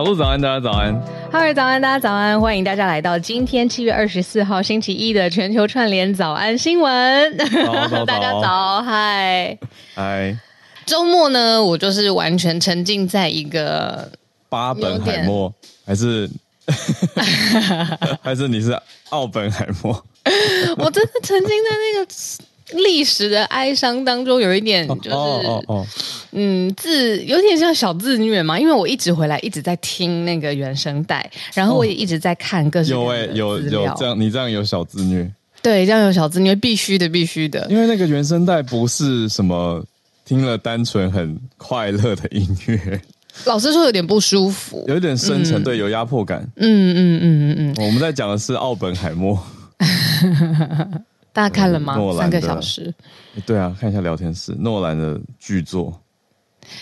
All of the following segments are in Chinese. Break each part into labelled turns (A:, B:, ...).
A: 小鹿早安，大家早安。
B: 嗨，早安，大家早安。欢迎大家来到今天七月二十四号星期一的全球串联早安新
A: 闻。
B: 大家早，嗨，
A: 嗨。
B: 周末呢，我就是完全沉浸在一个
A: 巴本海默，还是 还是你是奥本海默？
B: 我真的沉浸在那个。历史的哀伤当中有一点就是，哦哦哦。哦、嗯，自有点像小自虐嘛，因为我一直回来一直在听那个原声带，然后我也一直在看各种、
A: 哦、有哎有有这样，你这样有小自虐，
B: 对，这样有小自虐，必须的，必须的，
A: 因为那个原声带不是什么听了单纯很快乐的音乐，
B: 老实说有点不舒服，
A: 有一点深沉，嗯、对，有压迫感，
B: 嗯嗯嗯嗯嗯，
A: 我们在讲的是奥本海默。
B: 大家看了吗？三个小时。
A: 对啊，看一下聊天室，诺兰的巨作。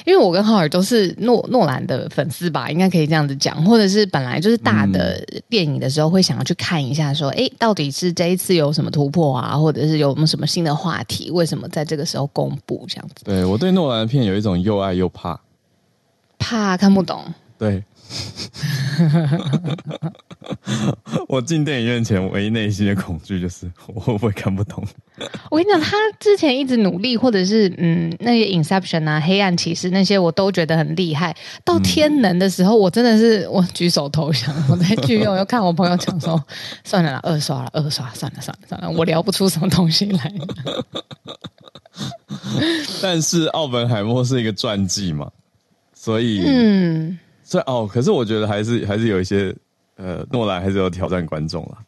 B: 因为我跟浩尔都是诺诺兰的粉丝吧，应该可以这样子讲，或者是本来就是大的电影的时候会想要去看一下，说，哎、嗯，到底是这一次有什么突破啊，或者是有什么新的话题？为什么在这个时候公布这样子？
A: 对，我对诺兰的片有一种又爱又怕，
B: 怕看不懂。
A: 对。我进电影院前唯一内心的恐惧就是我会不会看不懂。
B: 我跟你讲，他之前一直努力，或者是嗯，那些 Inception 啊、黑暗骑士那些，我都觉得很厉害。到天能的时候，我真的是我举手投降。我在剧院我又看我朋友讲说，算了啦，二刷了，二刷，算了算了算了，我聊不出什么东西来。
A: 但是奥本海默是一个传记嘛，所以嗯。所以哦，可是我觉得还是还是有一些，呃，诺兰还是有挑战观众了。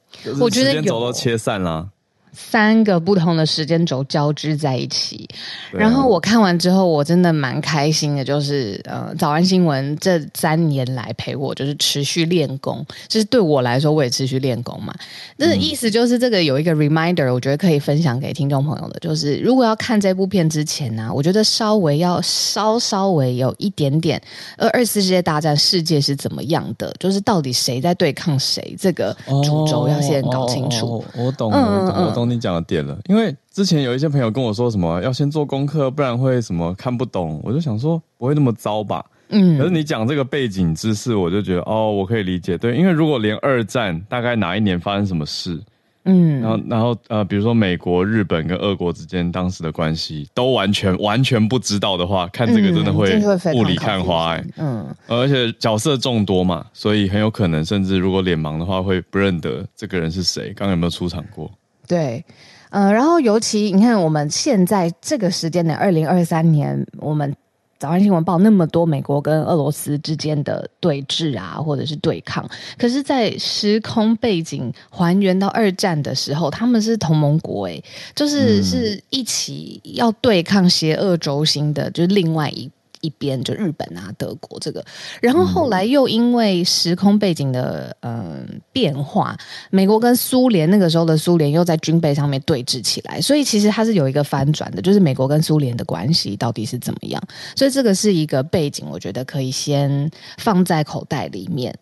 A: 我觉得时间轴都切散了。
B: 三个不同的时间轴交织在一起，然后我看完之后，我真的蛮开心的。就是呃，早安新闻这三年来陪我，就是持续练功。就是对我来说，我也持续练功嘛。那意思就是这个有一个 reminder，我觉得可以分享给听众朋友的，就是如果要看这部片之前呢、啊，我觉得稍微要稍稍微有一点点，呃，二次世界大战世界是怎么样的，就是到底谁在对抗谁，这个主轴要先搞清楚。
A: 哦哦哦、我懂，嗯、我懂，我懂。你讲的点了，因为之前有一些朋友跟我说什么要先做功课，不然会什么看不懂。我就想说不会那么糟吧。嗯，可是你讲这个背景知识，我就觉得哦，我可以理解。对，因为如果连二战大概哪一年发生什么事，嗯，然后然后呃，比如说美国、日本跟俄国之间当时的关系都完全完全不知道的话，看这个真的会雾里看花欸。嗯，而且角色众多嘛，所以很有可能甚至如果脸盲的话会不认得这个人是谁，刚刚有没有出场过？
B: 对，呃，然后尤其你看，我们现在这个时间点，二零二三年，我们早安新闻报那么多美国跟俄罗斯之间的对峙啊，或者是对抗，可是，在时空背景还原到二战的时候，他们是同盟国，诶，就是是一起要对抗邪恶轴心的，就是另外一。一边就日本啊、德国这个，然后后来又因为时空背景的嗯、呃、变化，美国跟苏联那个时候的苏联又在军备上面对峙起来，所以其实它是有一个翻转的，就是美国跟苏联的关系到底是怎么样？所以这个是一个背景，我觉得可以先放在口袋里面。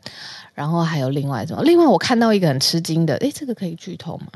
B: 然后还有另外什么？另外我看到一个很吃惊的，诶，这个可以剧透吗？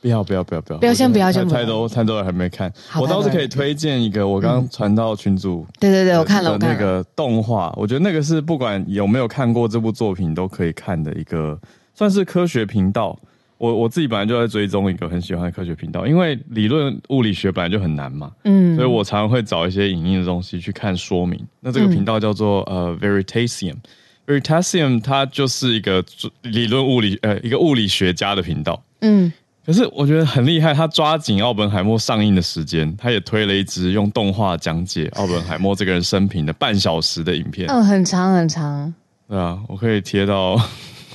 A: 不要不要不要不要！
B: 不要先不要先不要。
A: 太多太多人还没看，我倒是可以推荐一个，我刚刚传到群组。
B: 对对对，我看了那
A: 个动画，我觉得那个是不管有没有看过这部作品都可以看的一个，算是科学频道。我我自己本来就在追踪一个很喜欢的科学频道，因为理论物理学本来就很难嘛，嗯，所以我常常会找一些影音的东西去看说明。那这个频道叫做、嗯、呃 Veritasium，Veritasium 它就是一个理论物理呃一个物理学家的频道，嗯，可是我觉得很厉害，他抓紧奥本海默上映的时间，他也推了一支用动画讲解奥本海默这个人生平的半小时的影片，
B: 嗯，很长很长，
A: 对啊，我可以贴到，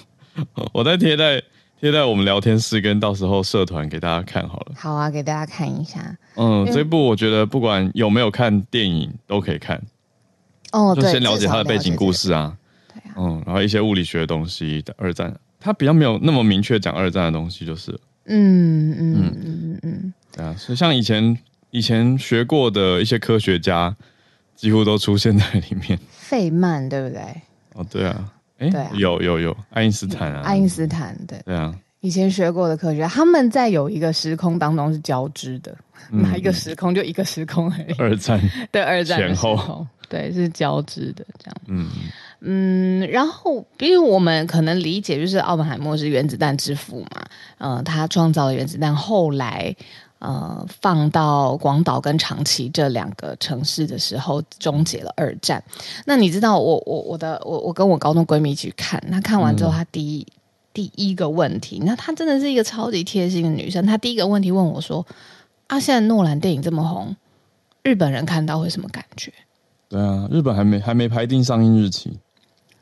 A: 我再贴在。贴在我们聊天室，跟到时候社团给大家看好了。
B: 好啊，给大家看一下。
A: 嗯，这部我觉得不管有没有看电影都可以看。哦，就先了解他的背景故事啊。对啊。嗯，然后一些物理学的东西，二战，他比较没有那么明确讲二战的东西，就是。嗯嗯嗯嗯嗯。对啊，所以像以前以前学过的一些科学家，几乎都出现在里面。
B: 费曼对不对？
A: 哦，对啊。哎，有有有，爱因斯坦啊，
B: 爱因斯坦，对
A: 对啊，
B: 以前学过的科学，他们在有一个时空当中是交织的，嗯、哪一个时空就一个时空而已。
A: 二战
B: 对二战
A: 前后，
B: 对是交织的这样。嗯嗯，然后因为我们可能理解就是奥本海默是原子弹之父嘛，嗯、呃，他创造了原子弹，后来。呃，放到广岛跟长崎这两个城市的时候，终结了二战。那你知道我，我我我的我我跟我高中闺蜜一起去看，她看完之后，她第一、嗯、第一个问题，那她真的是一个超级贴心的女生。她第一个问题问我说：“啊，现在诺兰电影这么红，日本人看到会什么感觉？”
A: 对啊，日本还没还没排定上映日期。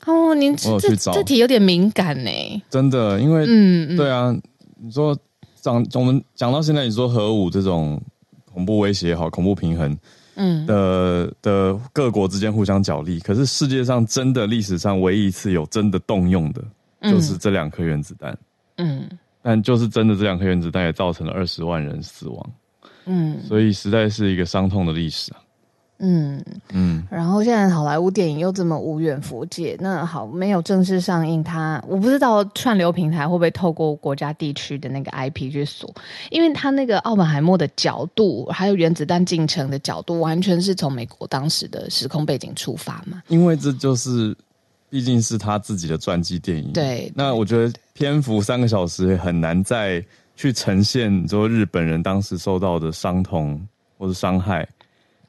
B: 哦，您这这题有点敏感呢。真
A: 的，因为嗯，对啊，你说。讲我们讲到现在，你说核武这种恐怖威胁也好，恐怖平衡，嗯的的各国之间互相角力，可是世界上真的历史上唯一一次有真的动用的，就是这两颗原子弹，嗯，但就是真的这两颗原子弹也造成了二十万人死亡，嗯，所以实在是一个伤痛的历史啊。
B: 嗯嗯，然后现在好莱坞电影又这么无远佛界，那好，没有正式上映它，它我不知道串流平台会不会透过国家地区的那个 IP 去锁，因为它那个奥本海默的角度，还有原子弹进程的角度，完全是从美国当时的时空背景出发嘛。
A: 因为这就是毕竟是他自己的传记电影，
B: 对。
A: 那我觉得篇幅三个小时很难再去呈现说日本人当时受到的伤痛或者伤害。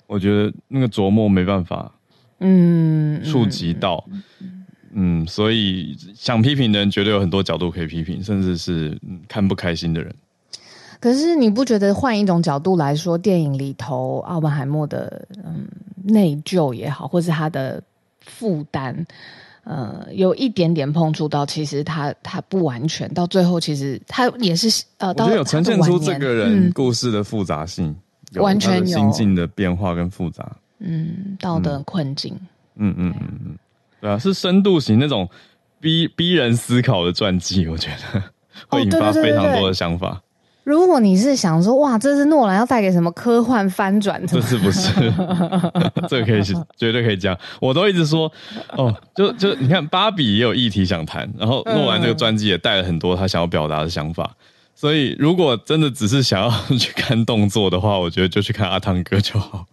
A: 我觉得那个琢磨没办法，嗯，触及到，嗯，嗯，所以想批评的人绝对有很多角度可以批评，甚至是看不开心的人。
B: 可是你不觉得换一种角度来说，电影里头奥本海默的嗯内疚也好，或是他的负担，呃，有一点点碰触到，其实他他不完全，到最后其实他也是呃，我
A: 觉得有呈现出这个人故事的复杂性。嗯完全有心境的变化跟复杂，
B: 嗯，道德困境，
A: 嗯嗯嗯嗯，对啊，是深度型那种逼逼人思考的传记，我觉得会引发非常多的想法。
B: 如果你是想说，哇，这是诺兰要带给什么科幻翻转？
A: 这是不是？这个可以是绝对可以讲。我都一直说，哦，就就你看，芭比也有议题想谈，然后诺兰这个传记也带了很多他想要表达的想法。所以，如果真的只是想要去看动作的话，我觉得就去看阿汤哥就好。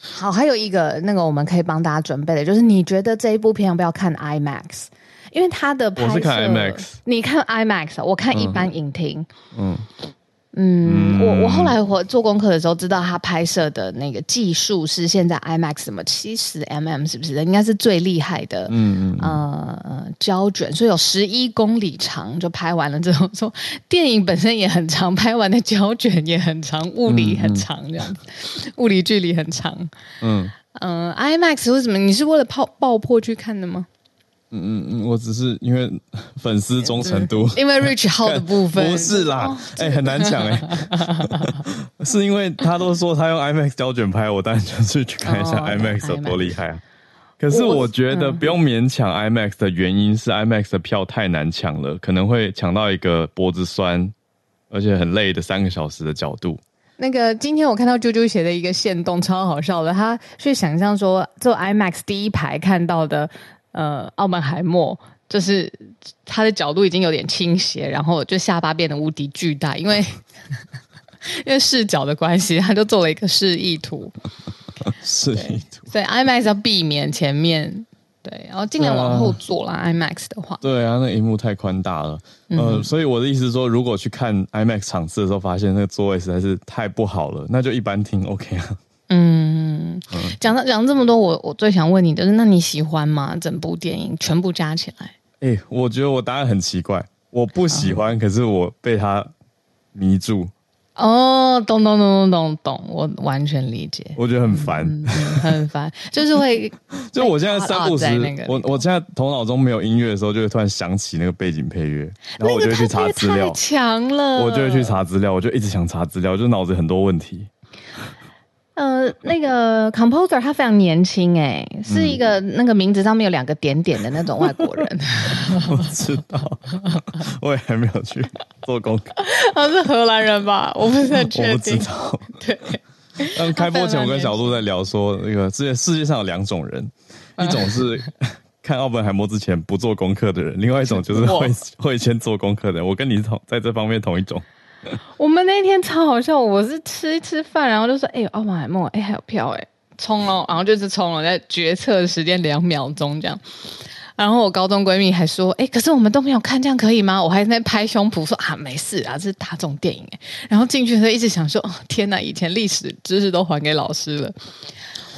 B: 好，还有一个那个我们可以帮大家准备的，就是你觉得这一部片要不要看 IMAX？因为它的拍摄，
A: 我是看 IMAX，
B: 你看 IMAX，我看一般影厅，嗯。嗯嗯，我我后来我做功课的时候知道，他拍摄的那个技术是现在 IMAX 什么七十 mm 是不是？应该是最厉害的。嗯嗯呃胶卷，所以有十一公里长，就拍完了之后说电影本身也很长，拍完的胶卷也很长，物理很长这样子，嗯、物理距离很长。嗯嗯、呃、，IMAX 为什么？你是为了爆爆破去看的吗？
A: 嗯嗯嗯，我只是因为 粉丝忠诚度，
B: 因为 Rich 号的部分
A: 不是啦，哎、哦欸，很难抢哎、欸，是因为他都说他用 IMAX 胶卷拍，我当然就是去看一下 IMAX 有多厉害啊。可是我觉得不用勉强 IMAX 的原因是 IMAX 的票太难抢了，可能会抢到一个脖子酸而且很累的三个小时的角度。
B: 那个今天我看到啾啾写的一个线动超好笑的，他去想象说坐 IMAX 第一排看到的。呃，澳门海默就是他的角度已经有点倾斜，然后就下巴变得无敌巨大，因为 因为视角的关系，他就做了一个示意图。
A: 示意图，
B: 所以 IMAX 要避免前面。对，然后尽量往后坐啦。呃、IMAX 的话，
A: 对啊，那荧幕太宽大了。嗯、呃，所以我的意思是说，如果去看 IMAX 场次的时候，发现那个座位实在是太不好了，那就一般听 OK 啊。
B: 嗯，讲到讲这么多，我我最想问你的是，那你喜欢吗？整部电影全部加起来？
A: 哎、欸，我觉得我答案很奇怪，我不喜欢，哦、可是我被他迷住。
B: 哦，懂懂懂懂懂懂，我完全理解。
A: 我觉得很烦、
B: 嗯嗯，很烦，就是会，
A: 就我现在三不时，我我现在头脑中没有音乐的时候，就会突然想起那个背景配乐，然后我就会去查资料。
B: 强了，
A: 我就会去查资料，我就一直想查资料，就脑子很多问题。
B: 呃，那个 composer 他非常年轻，哎，是一个那个名字上面有两个点点的那种外国人。
A: 我知道，我也还没有去做功课。
B: 他是荷兰人吧？我不是很确定。
A: 我不知道。
B: 对。
A: 嗯，开播前我跟小鹿在聊说，那个世界世界上有两种人，一种是看奥本海默之前不做功课的人，另外一种就是会会先做功课的人。我跟你同在这方面同一种。
B: 我们那天超好笑，我是吃一吃饭，然后就说：“哎、欸，奥本海默，哎、欸，还有票，哎，冲了！”然后就是冲了，在决策的时间两秒钟这样。然后我高中闺蜜还说：“哎、欸，可是我们都没有看，这样可以吗？”我还在拍胸脯说：“啊，没事啊，这是大众电影。”哎，然后进去的时候一直想说：“哦，天哪，以前历史知识都还给老师了。”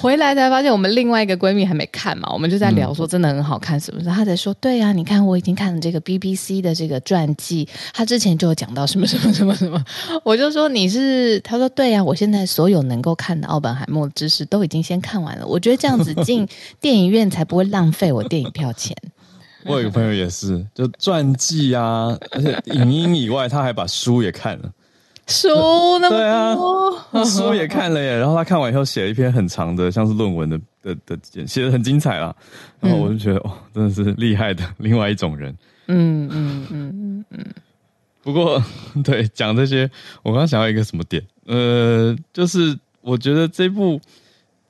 B: 回来才发现，我们另外一个闺蜜还没看嘛，我们就在聊说真的很好看，是不是？她在说，对呀、你看我已经看了这个 BBC 的这个传记，她之前就有讲到什么什么什么什么，我就说你是，她说对呀、我现在所有能够看的奥本海默知识都已经先看完了，我觉得这样子进电影院才不会浪费我电影票钱。
A: 我有一个朋友也是，就传记啊，而且影音以外，他还把书也看了。
B: 书那么多，对
A: 啊，书也看了耶。然后他看完以后写了一篇很长的，像是论文的的的，写的很精彩啦。然后我就觉得，嗯、哦，真的是厉害的另外一种人。嗯嗯嗯嗯嗯。不过，对，讲这些，我刚刚想到一个什么点？呃，就是我觉得这部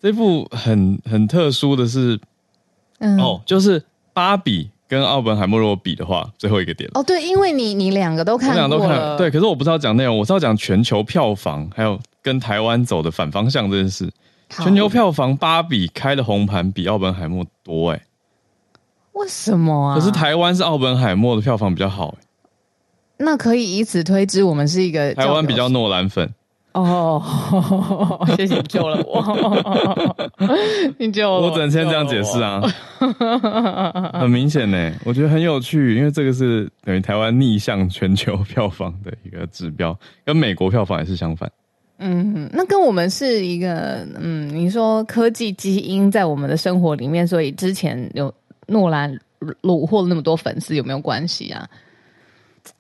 A: 这部很很特殊的是，嗯、哦，就是芭比。跟奥本海默如果比的话，最后一个点
B: 哦，对，因为你你两个都看过，两个都看，
A: 对，可是我不是要讲内容，我是要讲全球票房，还有跟台湾走的反方向这件事。全球票房，芭比开的红盘比奥本海默多哎，
B: 为什么啊？
A: 可是台湾是奥本海默的票房比较好，
B: 那可以以此推知，我们是一个
A: 台湾比较诺兰粉。
B: 哦，谢谢你救了我，你救了我，
A: 我只能先这样解释啊，很明显呢，我觉得很有趣，因为这个是等于台湾逆向全球票房的一个指标，跟美国票房也是相反。
B: 嗯，那跟我们是一个，嗯，你说科技基因在我们的生活里面，所以之前有诺兰虏获了那么多粉丝，有没有关系啊？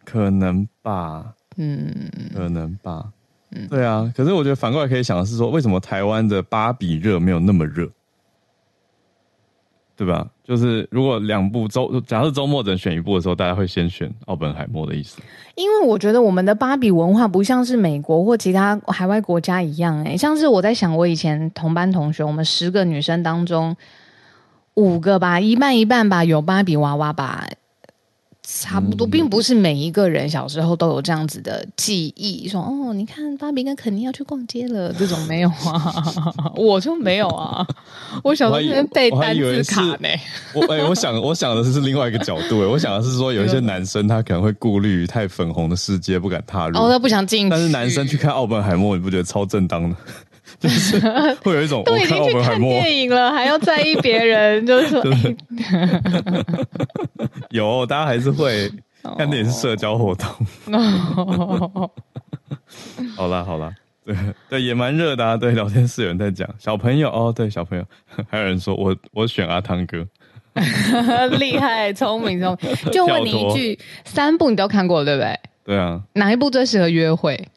A: 可能吧，嗯，可能吧。嗯，对啊，可是我觉得反过来可以想的是说，为什么台湾的芭比热没有那么热，对吧？就是如果两部周，假设周末只能选一部的时候，大家会先选奥本海默的意思。
B: 因为我觉得我们的芭比文化不像是美国或其他海外国家一样，欸，诶，像是我在想，我以前同班同学，我们十个女生当中五个吧，一半一半吧，有芭比娃娃吧。差不多，并不是每一个人小时候都有这样子的记忆，说哦，你看芭比跟肯尼要去逛街了，这种没有啊，我就没有啊，我小时候背单词卡呢。
A: 我哎、欸，我想我想的是另外一个角度，哎，我想的是说有一些 男生他可能会顾虑太粉红的世界，不敢踏入，
B: 哦，他不想进去。
A: 但是男生去看奥本海默，你不觉得超正当的？就是 会有一种
B: 都已经去看电影了，还要在意别人，就是说，
A: 有大家还是会看电影是社交活动。好啦好啦，对对也蛮热的啊。对，聊天室有人在讲小朋友哦，对小朋友，还有人说我我选阿汤哥，
B: 厉害聪明聪明。就问你一句，三部你都看过了对不对？
A: 对啊，
B: 哪一部最适合约会？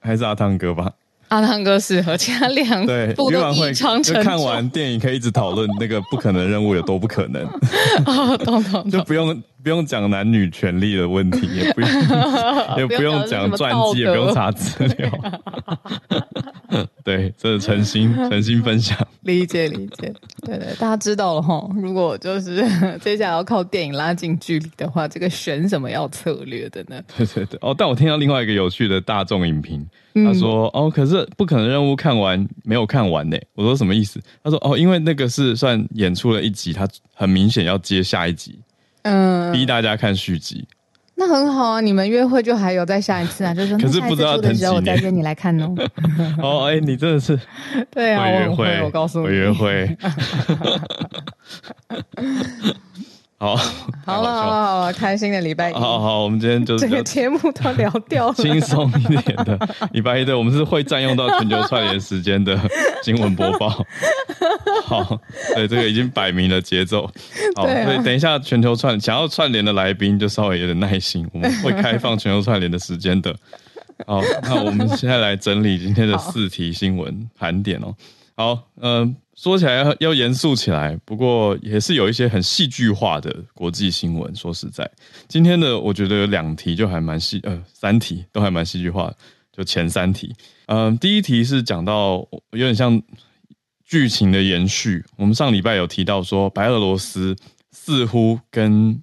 A: 还是阿汤哥吧。
B: 阿汤哥适合，其他两部都异常沉重。
A: 看完电影可以一直讨论那个不可能任务有多不可能。
B: 哦，懂懂懂，
A: 就不用不用讲男女权利的问题，也不用 也不用讲传记，也不用查资料。对，这是诚心诚心分享，
B: 理解理解，对对，大家知道了哈。如果就是 接下来要靠电影拉近距离的话，这个选什么要策略的呢？
A: 对对对，哦，但我听到另外一个有趣的大众影评，他说、嗯、哦，可是不可能任务看完没有看完呢。我说什么意思？他说哦，因为那个是算演出了一集，他很明显要接下一集，嗯，逼大家看续集。
B: 那很好啊，你们约会就还有再下一次啊，就是说，
A: 可是不知道等几年，
B: 我再约你来看哦。
A: 哦，哎，你真的是，
B: 对啊，
A: 约会，
B: 我，我告诉你，
A: 我约会。好，
B: 好了，好了，好了，开心的礼拜一。
A: 好好，我们今天就是
B: 这个节目都聊掉了，
A: 轻松一点的礼拜一。对，我们是会占用到全球串联时间的新闻播报。好，对，这个已经摆明了节奏。好，所以等一下全球串想要串联的来宾就稍微有点耐心，我们会开放全球串联的时间的。好，那我们现在来整理今天的四题新闻盘点哦。好，嗯、呃。说起来要要严肃起来，不过也是有一些很戏剧化的国际新闻。说实在，今天的我觉得有两题就还蛮戏，呃，三题都还蛮戏剧化。就前三题，嗯、第一题是讲到有点像剧情的延续。我们上礼拜有提到说，白俄罗斯似乎跟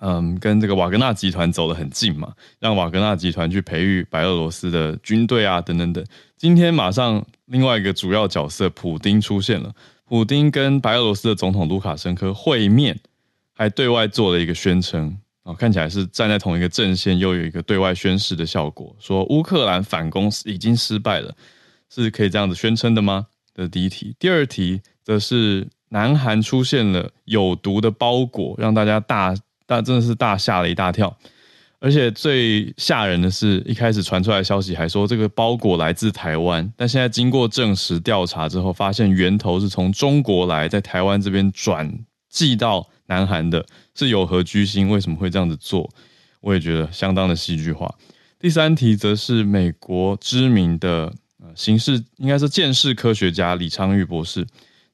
A: 嗯跟这个瓦格纳集团走得很近嘛，让瓦格纳集团去培育白俄罗斯的军队啊，等等等。今天马上。另外一个主要角色普丁出现了，普丁跟白俄罗斯的总统卢卡申科会面，还对外做了一个宣称啊，看起来是站在同一个阵线，又有一个对外宣誓的效果，说乌克兰反攻已经失败了，是可以这样子宣称的吗？这是第一题，第二题则是南韩出现了有毒的包裹，让大家大大真的是大吓了一大跳。而且最吓人的是，一开始传出来消息还说这个包裹来自台湾，但现在经过证实调查之后，发现源头是从中国来，在台湾这边转寄到南韩的，是有何居心？为什么会这样子做？我也觉得相当的戏剧化。第三题则是美国知名的呃刑事，应该是鉴识科学家李昌钰博士，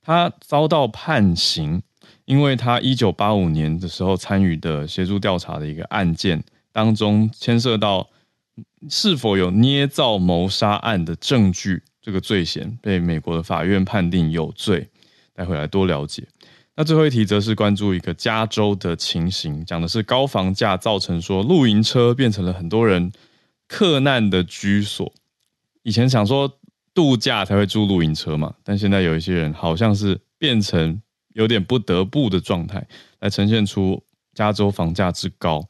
A: 他遭到判刑，因为他一九八五年的时候参与的协助调查的一个案件。当中牵涉到是否有捏造谋杀案的证据，这个罪嫌被美国的法院判定有罪。待会来多了解。那最后一题则是关注一个加州的情形，讲的是高房价造成说露营车变成了很多人克难的居所。以前想说度假才会住露营车嘛，但现在有一些人好像是变成有点不得不的状态，来呈现出加州房价之高。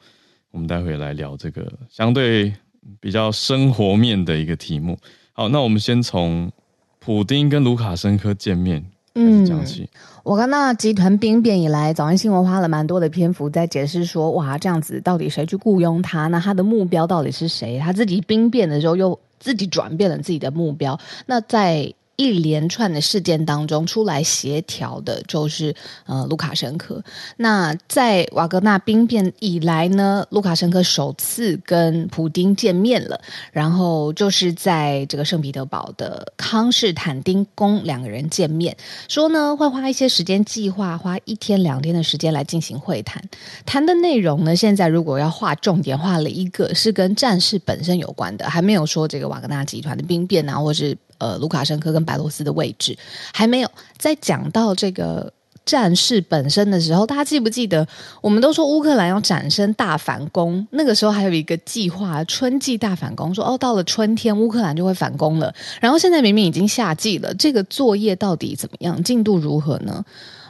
A: 我们待会来聊这个相对比较生活面的一个题目。好，那我们先从普丁跟卢卡申科见面开始讲起。嗯，
B: 瓦格纳集团兵变以来，早安新闻花了蛮多的篇幅在解释说，哇，这样子到底谁去雇佣他？那他的目标到底是谁？他自己兵变的时候又自己转变了自己的目标。那在一连串的事件当中出来协调的，就是呃卢卡申科。那在瓦格纳兵变以来呢，卢卡申科首次跟普丁见面了，然后就是在这个圣彼得堡的康士坦丁宫两个人见面，说呢会花一些时间计划，花一天两天的时间来进行会谈。谈的内容呢，现在如果要画重点，画了一个是跟战事本身有关的，还没有说这个瓦格纳集团的兵变啊，或是。呃，卢卡申科跟白罗斯的位置还没有。在讲到这个战事本身的时候，大家记不记得？我们都说乌克兰要展身大反攻，那个时候还有一个计划——春季大反攻。说哦，到了春天，乌克兰就会反攻了。然后现在明明已经夏季了，这个作业到底怎么样？进度如何呢？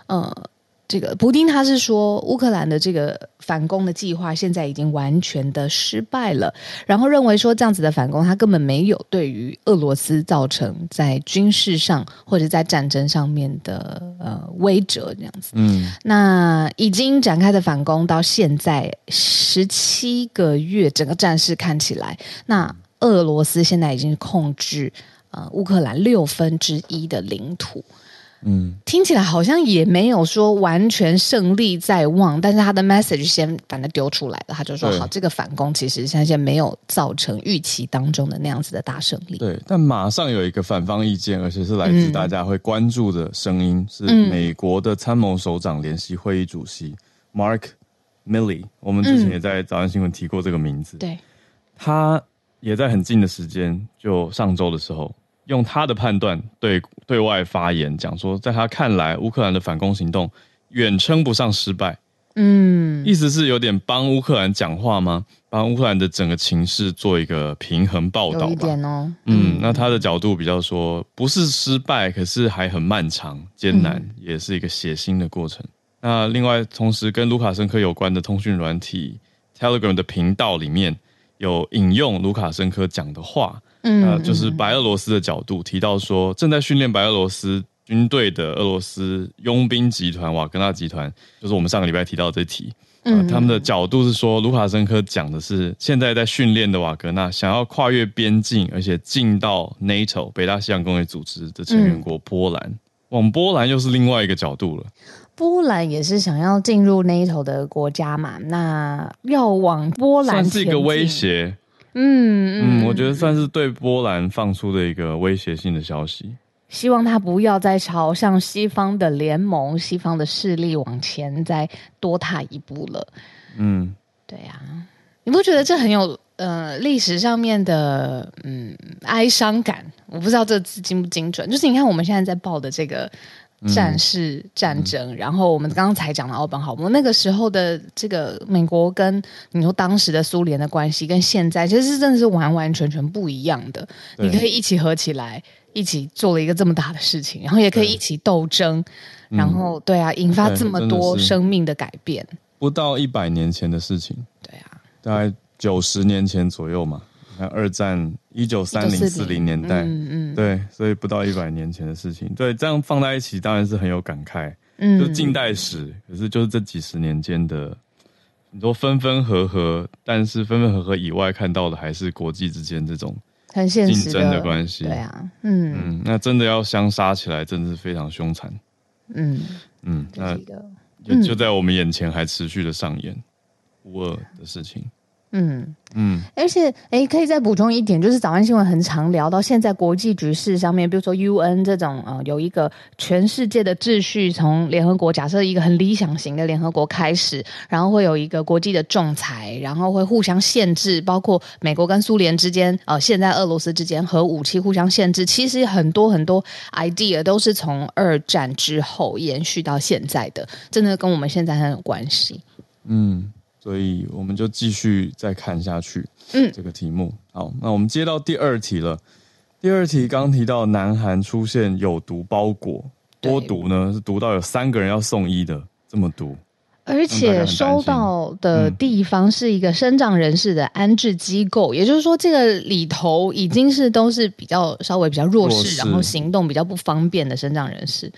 B: 呃。这个普丁他是说，乌克兰的这个反攻的计划现在已经完全的失败了，然后认为说这样子的反攻，他根本没有对于俄罗斯造成在军事上或者在战争上面的呃威折这样子。嗯，那已经展开的反攻到现在十七个月，整个战事看起来，那俄罗斯现在已经控制呃乌克兰六分之一的领土。嗯，听起来好像也没有说完全胜利在望，但是他的 message 先把它丢出来了，他就说：“好，这个反攻其实现在没有造成预期当中的那样子的大胜利。”
A: 对，但马上有一个反方意见，而且是来自大家会关注的声音，嗯、是美国的参谋首长联席会议主席 Mark Milley。我们之前也在早安新闻提过这个名字。
B: 对、嗯，
A: 他也在很近的时间，就上周的时候。用他的判断对对外发言，讲说，在他看来，乌克兰的反攻行动远称不上失败。嗯，意思是有点帮乌克兰讲话吗？帮乌克兰的整个情势做一个平衡报道吧。
B: 有一点哦。
A: 嗯，那他的角度比较说，不是失败，可是还很漫长、艰难，嗯、也是一个血腥的过程。那另外，同时跟卢卡申科有关的通讯软体 Telegram 的频道里面有引用卢卡申科讲的话，嗯，呃，就是白俄罗斯的角度提到说，正在训练白俄罗斯。军队的俄罗斯佣兵集团瓦格纳集团，就是我们上个礼拜提到的这题。呃、嗯，他们的角度是说，卢卡申科讲的是现在在训练的瓦格纳想要跨越边境，而且进到 NATO 北大西洋公约组织的成员国波兰。嗯、往波兰又是另外一个角度了。
B: 波兰也是想要进入 NATO 的国家嘛？那要往波兰
A: 算是一个威胁。嗯嗯，嗯，我觉得算是对波兰放出的一个威胁性的消息。
B: 希望他不要再朝向西方的联盟、西方的势力往前再多踏一步了。嗯，对呀、啊，你不觉得这很有呃历史上面的嗯哀伤感？我不知道这字精不精准。就是你看我们现在在报的这个战事战争，嗯、然后我们刚刚才讲的奥本海默那个时候的这个美国跟你说当时的苏联的关系，跟现在其实是真的是完完全全不一样的。你可以一起合起来。一起做了一个这么大的事情，然后也可以一起斗争，然后对啊，引发这么多生命的改变。
A: 不到一百年前的事情，
B: 对啊，
A: 大概九十年前左右嘛。二战一九三零四零年代，嗯嗯，对，所以不到一百年前的事情，对，这样放在一起当然是很有感慨。嗯，就是近代史，可是就是这几十年间的，很多分分合合，但是分分合合以外看到的还是国际之间这种。
B: 很现实
A: 的，的关系，
B: 对啊，嗯嗯，
A: 那真的要相杀起来，真的是非常凶残，嗯嗯，那就就在我们眼前还持续的上演乌二的事情。
B: 嗯嗯嗯，而且哎，可以再补充一点，就是早安新闻很常聊到现在国际局势上面，比如说 UN 这种呃，有一个全世界的秩序，从联合国假设一个很理想型的联合国开始，然后会有一个国际的仲裁，然后会互相限制，包括美国跟苏联之间，呃，现在俄罗斯之间核武器互相限制，其实很多很多 idea 都是从二战之后延续到现在的，真的跟我们现在很有关系。
A: 嗯。所以我们就继续再看下去。嗯，这个题目好，那我们接到第二题了。第二题刚提到南韩出现有毒包裹，多毒呢？是毒到有三个人要送医的这么毒，
B: 而且收到的地方是一个生长人士的安置机构，嗯、也就是说，这个里头已经是都是比较稍微比较弱势，弱势然后行动比较不方便的生长人士。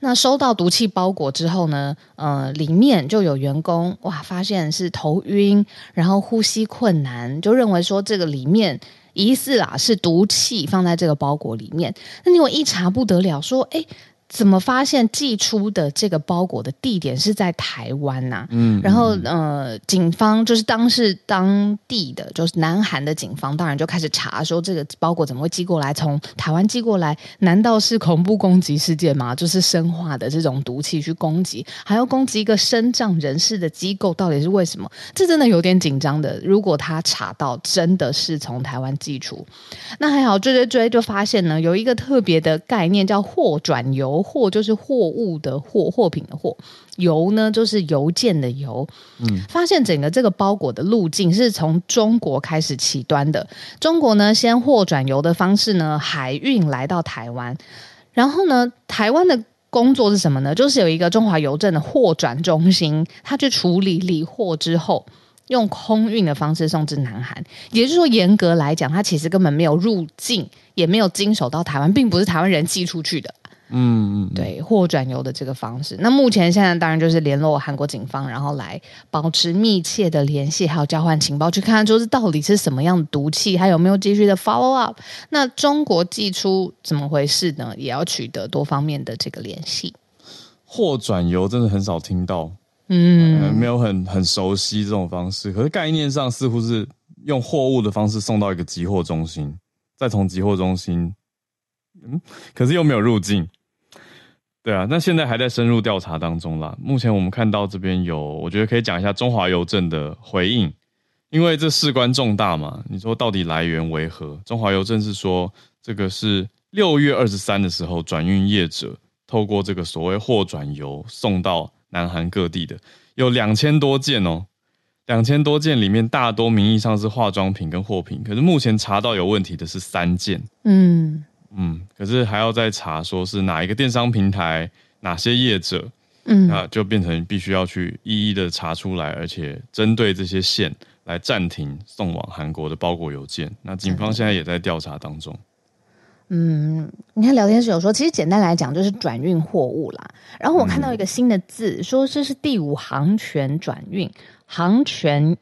B: 那收到毒气包裹之后呢？呃，里面就有员工哇，发现是头晕，然后呼吸困难，就认为说这个里面疑似啊是毒气放在这个包裹里面。那你我一查不得了，说哎。诶怎么发现寄出的这个包裹的地点是在台湾呐、啊？嗯，然后呃，警方就是当时当地的，就是南韩的警方，当然就开始查说这个包裹怎么会寄过来，从台湾寄过来，难道是恐怖攻击事件吗？就是生化的这种毒气去攻击，还要攻击一个身障人士的机构，到底是为什么？这真的有点紧张的。如果他查到真的是从台湾寄出，那还好追追追就发现呢，有一个特别的概念叫货转邮。货就是货物的货，货品的货，邮呢就是邮件的邮。嗯，发现整个这个包裹的路径是从中国开始起端的。中国呢，先货转邮的方式呢，海运来到台湾，然后呢，台湾的工作是什么呢？就是有一个中华邮政的货转中心，他去处理理货之后，用空运的方式送至南韩。也就是说，严格来讲，他其实根本没有入境，也没有经手到台湾，并不是台湾人寄出去的。嗯嗯，对，货转邮的这个方式。那目前现在当然就是联络韩国警方，然后来保持密切的联系，还有交换情报，去看看就是到底是什么样的毒气，还有没有继续的 follow up。那中国寄出怎么回事呢？也要取得多方面的这个联系。
A: 货转邮真的很少听到，嗯，呃、没有很很熟悉这种方式。可是概念上似乎是用货物的方式送到一个集货中心，再从集货中心，嗯，可是又没有入境。对啊，那现在还在深入调查当中啦。目前我们看到这边有，我觉得可以讲一下中华邮政的回应，因为这事关重大嘛。你说到底来源为何？中华邮政是说这个是六月二十三的时候，转运业者透过这个所谓货转邮送到南韩各地的有两千多件哦，两千多件里面大多名义上是化妆品跟货品，可是目前查到有问题的是三件，嗯嗯，可是还要再查说是哪一个电商平台，哪些业者，嗯，那就变成必须要去一一的查出来，而且针对这些线来暂停送往韩国的包裹邮件。那警方现在也在调查当中。
B: 嗯，你看聊天室有说，其实简单来讲就是转运货物啦。然后我看到一个新的字，嗯、说这是第五航权转运，航权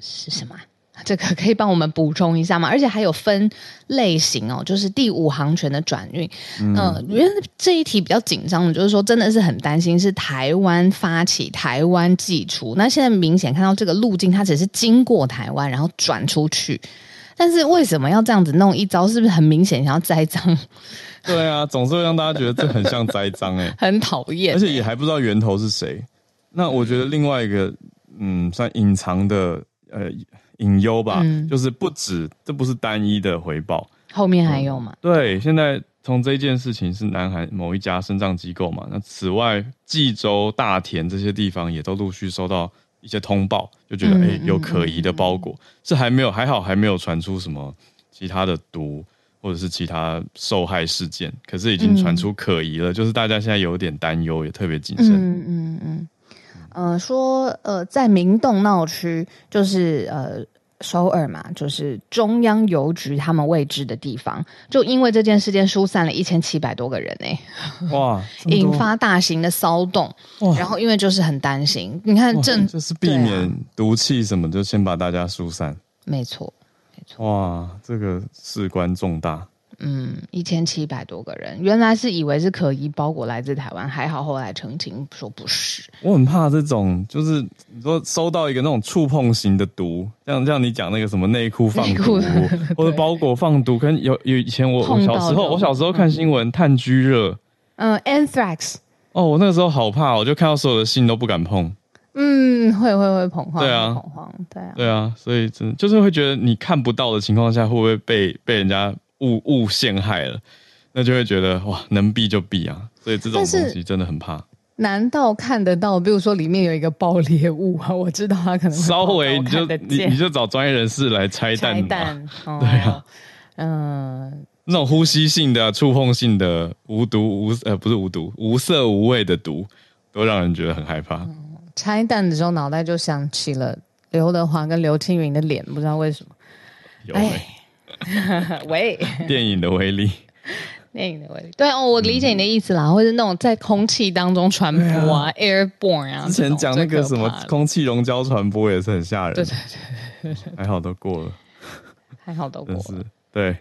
B: 是什么？这个可以帮我们补充一下吗？而且还有分类型哦，就是第五行权的转运。嗯、呃，因为这一题比较紧张的，就是说真的是很担心是台湾发起、台湾寄出。那现在明显看到这个路径，它只是经过台湾，然后转出去。但是为什么要这样子弄一招？是不是很明显想要栽赃？
A: 对啊，总是会让大家觉得这很像栽赃哎，
B: 很讨厌，
A: 而且也还不知道源头是谁。那我觉得另外一个，嗯，算隐藏的呃隐忧吧，嗯、就是不止这不是单一的回报，
B: 后面还有吗？
A: 嗯、对，现在从这件事情是南韩某一家生障机构嘛，那此外济州、大田这些地方也都陆续收到。一些通报就觉得哎、欸，有可疑的包裹，是还没有，还好还没有传出什么其他的毒或者是其他受害事件，可是已经传出可疑了，嗯、就是大家现在有点担忧，也特别谨慎。
B: 嗯嗯嗯，呃，说呃，在明洞闹区，就是呃。首尔嘛，就是中央邮局他们位置的地方，就因为这件事件疏散了一千七百多个人呢、欸，哇，引发大型的骚动，然后因为就是很担心，你看正
A: 就是避免毒气什么，就先把大家疏散，
B: 没错，没错，
A: 哇，这个事关重大。
B: 嗯，一千七百多个人，原来是以为是可疑包裹来自台湾，还好后来澄清说不是。
A: 我很怕这种，就是你说收到一个那种触碰型的毒，像像你讲那个什么内裤放毒，或者包裹放毒，跟有有以前我我小时候我小时候看新闻炭疽热，
B: 嗯，anthrax，
A: 哦，我那个时候好怕，我就看到所有的信都不敢碰。
B: 嗯，会会会恐慌，
A: 对啊，
B: 恐慌，对啊，
A: 对啊，所以真就是会觉得你看不到的情况下，会不会被被人家。误误陷害了，那就会觉得哇，能避就避啊！所以这种东西真的很怕。
B: 难道看得到？比如说里面有一个爆裂物啊，我知道他可能
A: 稍微你就你你就找专业人士来拆弹。拆弹，哦、对啊，嗯，那种呼吸性的、触碰性的、无毒无呃不是无毒无色无味的毒，都让人觉得很害怕。嗯、
B: 拆弹的时候，脑袋就想起了刘德华跟刘青云的脸，不知道为什么。
A: 有欸、哎。
B: 喂，
A: 电影的威力，
B: 电影的威力，对哦，我理解你的意思啦，嗯、或者那种在空气当中传播啊，啊，airborne 啊，
A: 之前讲那个什么空气溶胶传播也是很吓人，对对对，还好都过了，
B: 还好都过了，
A: 是对，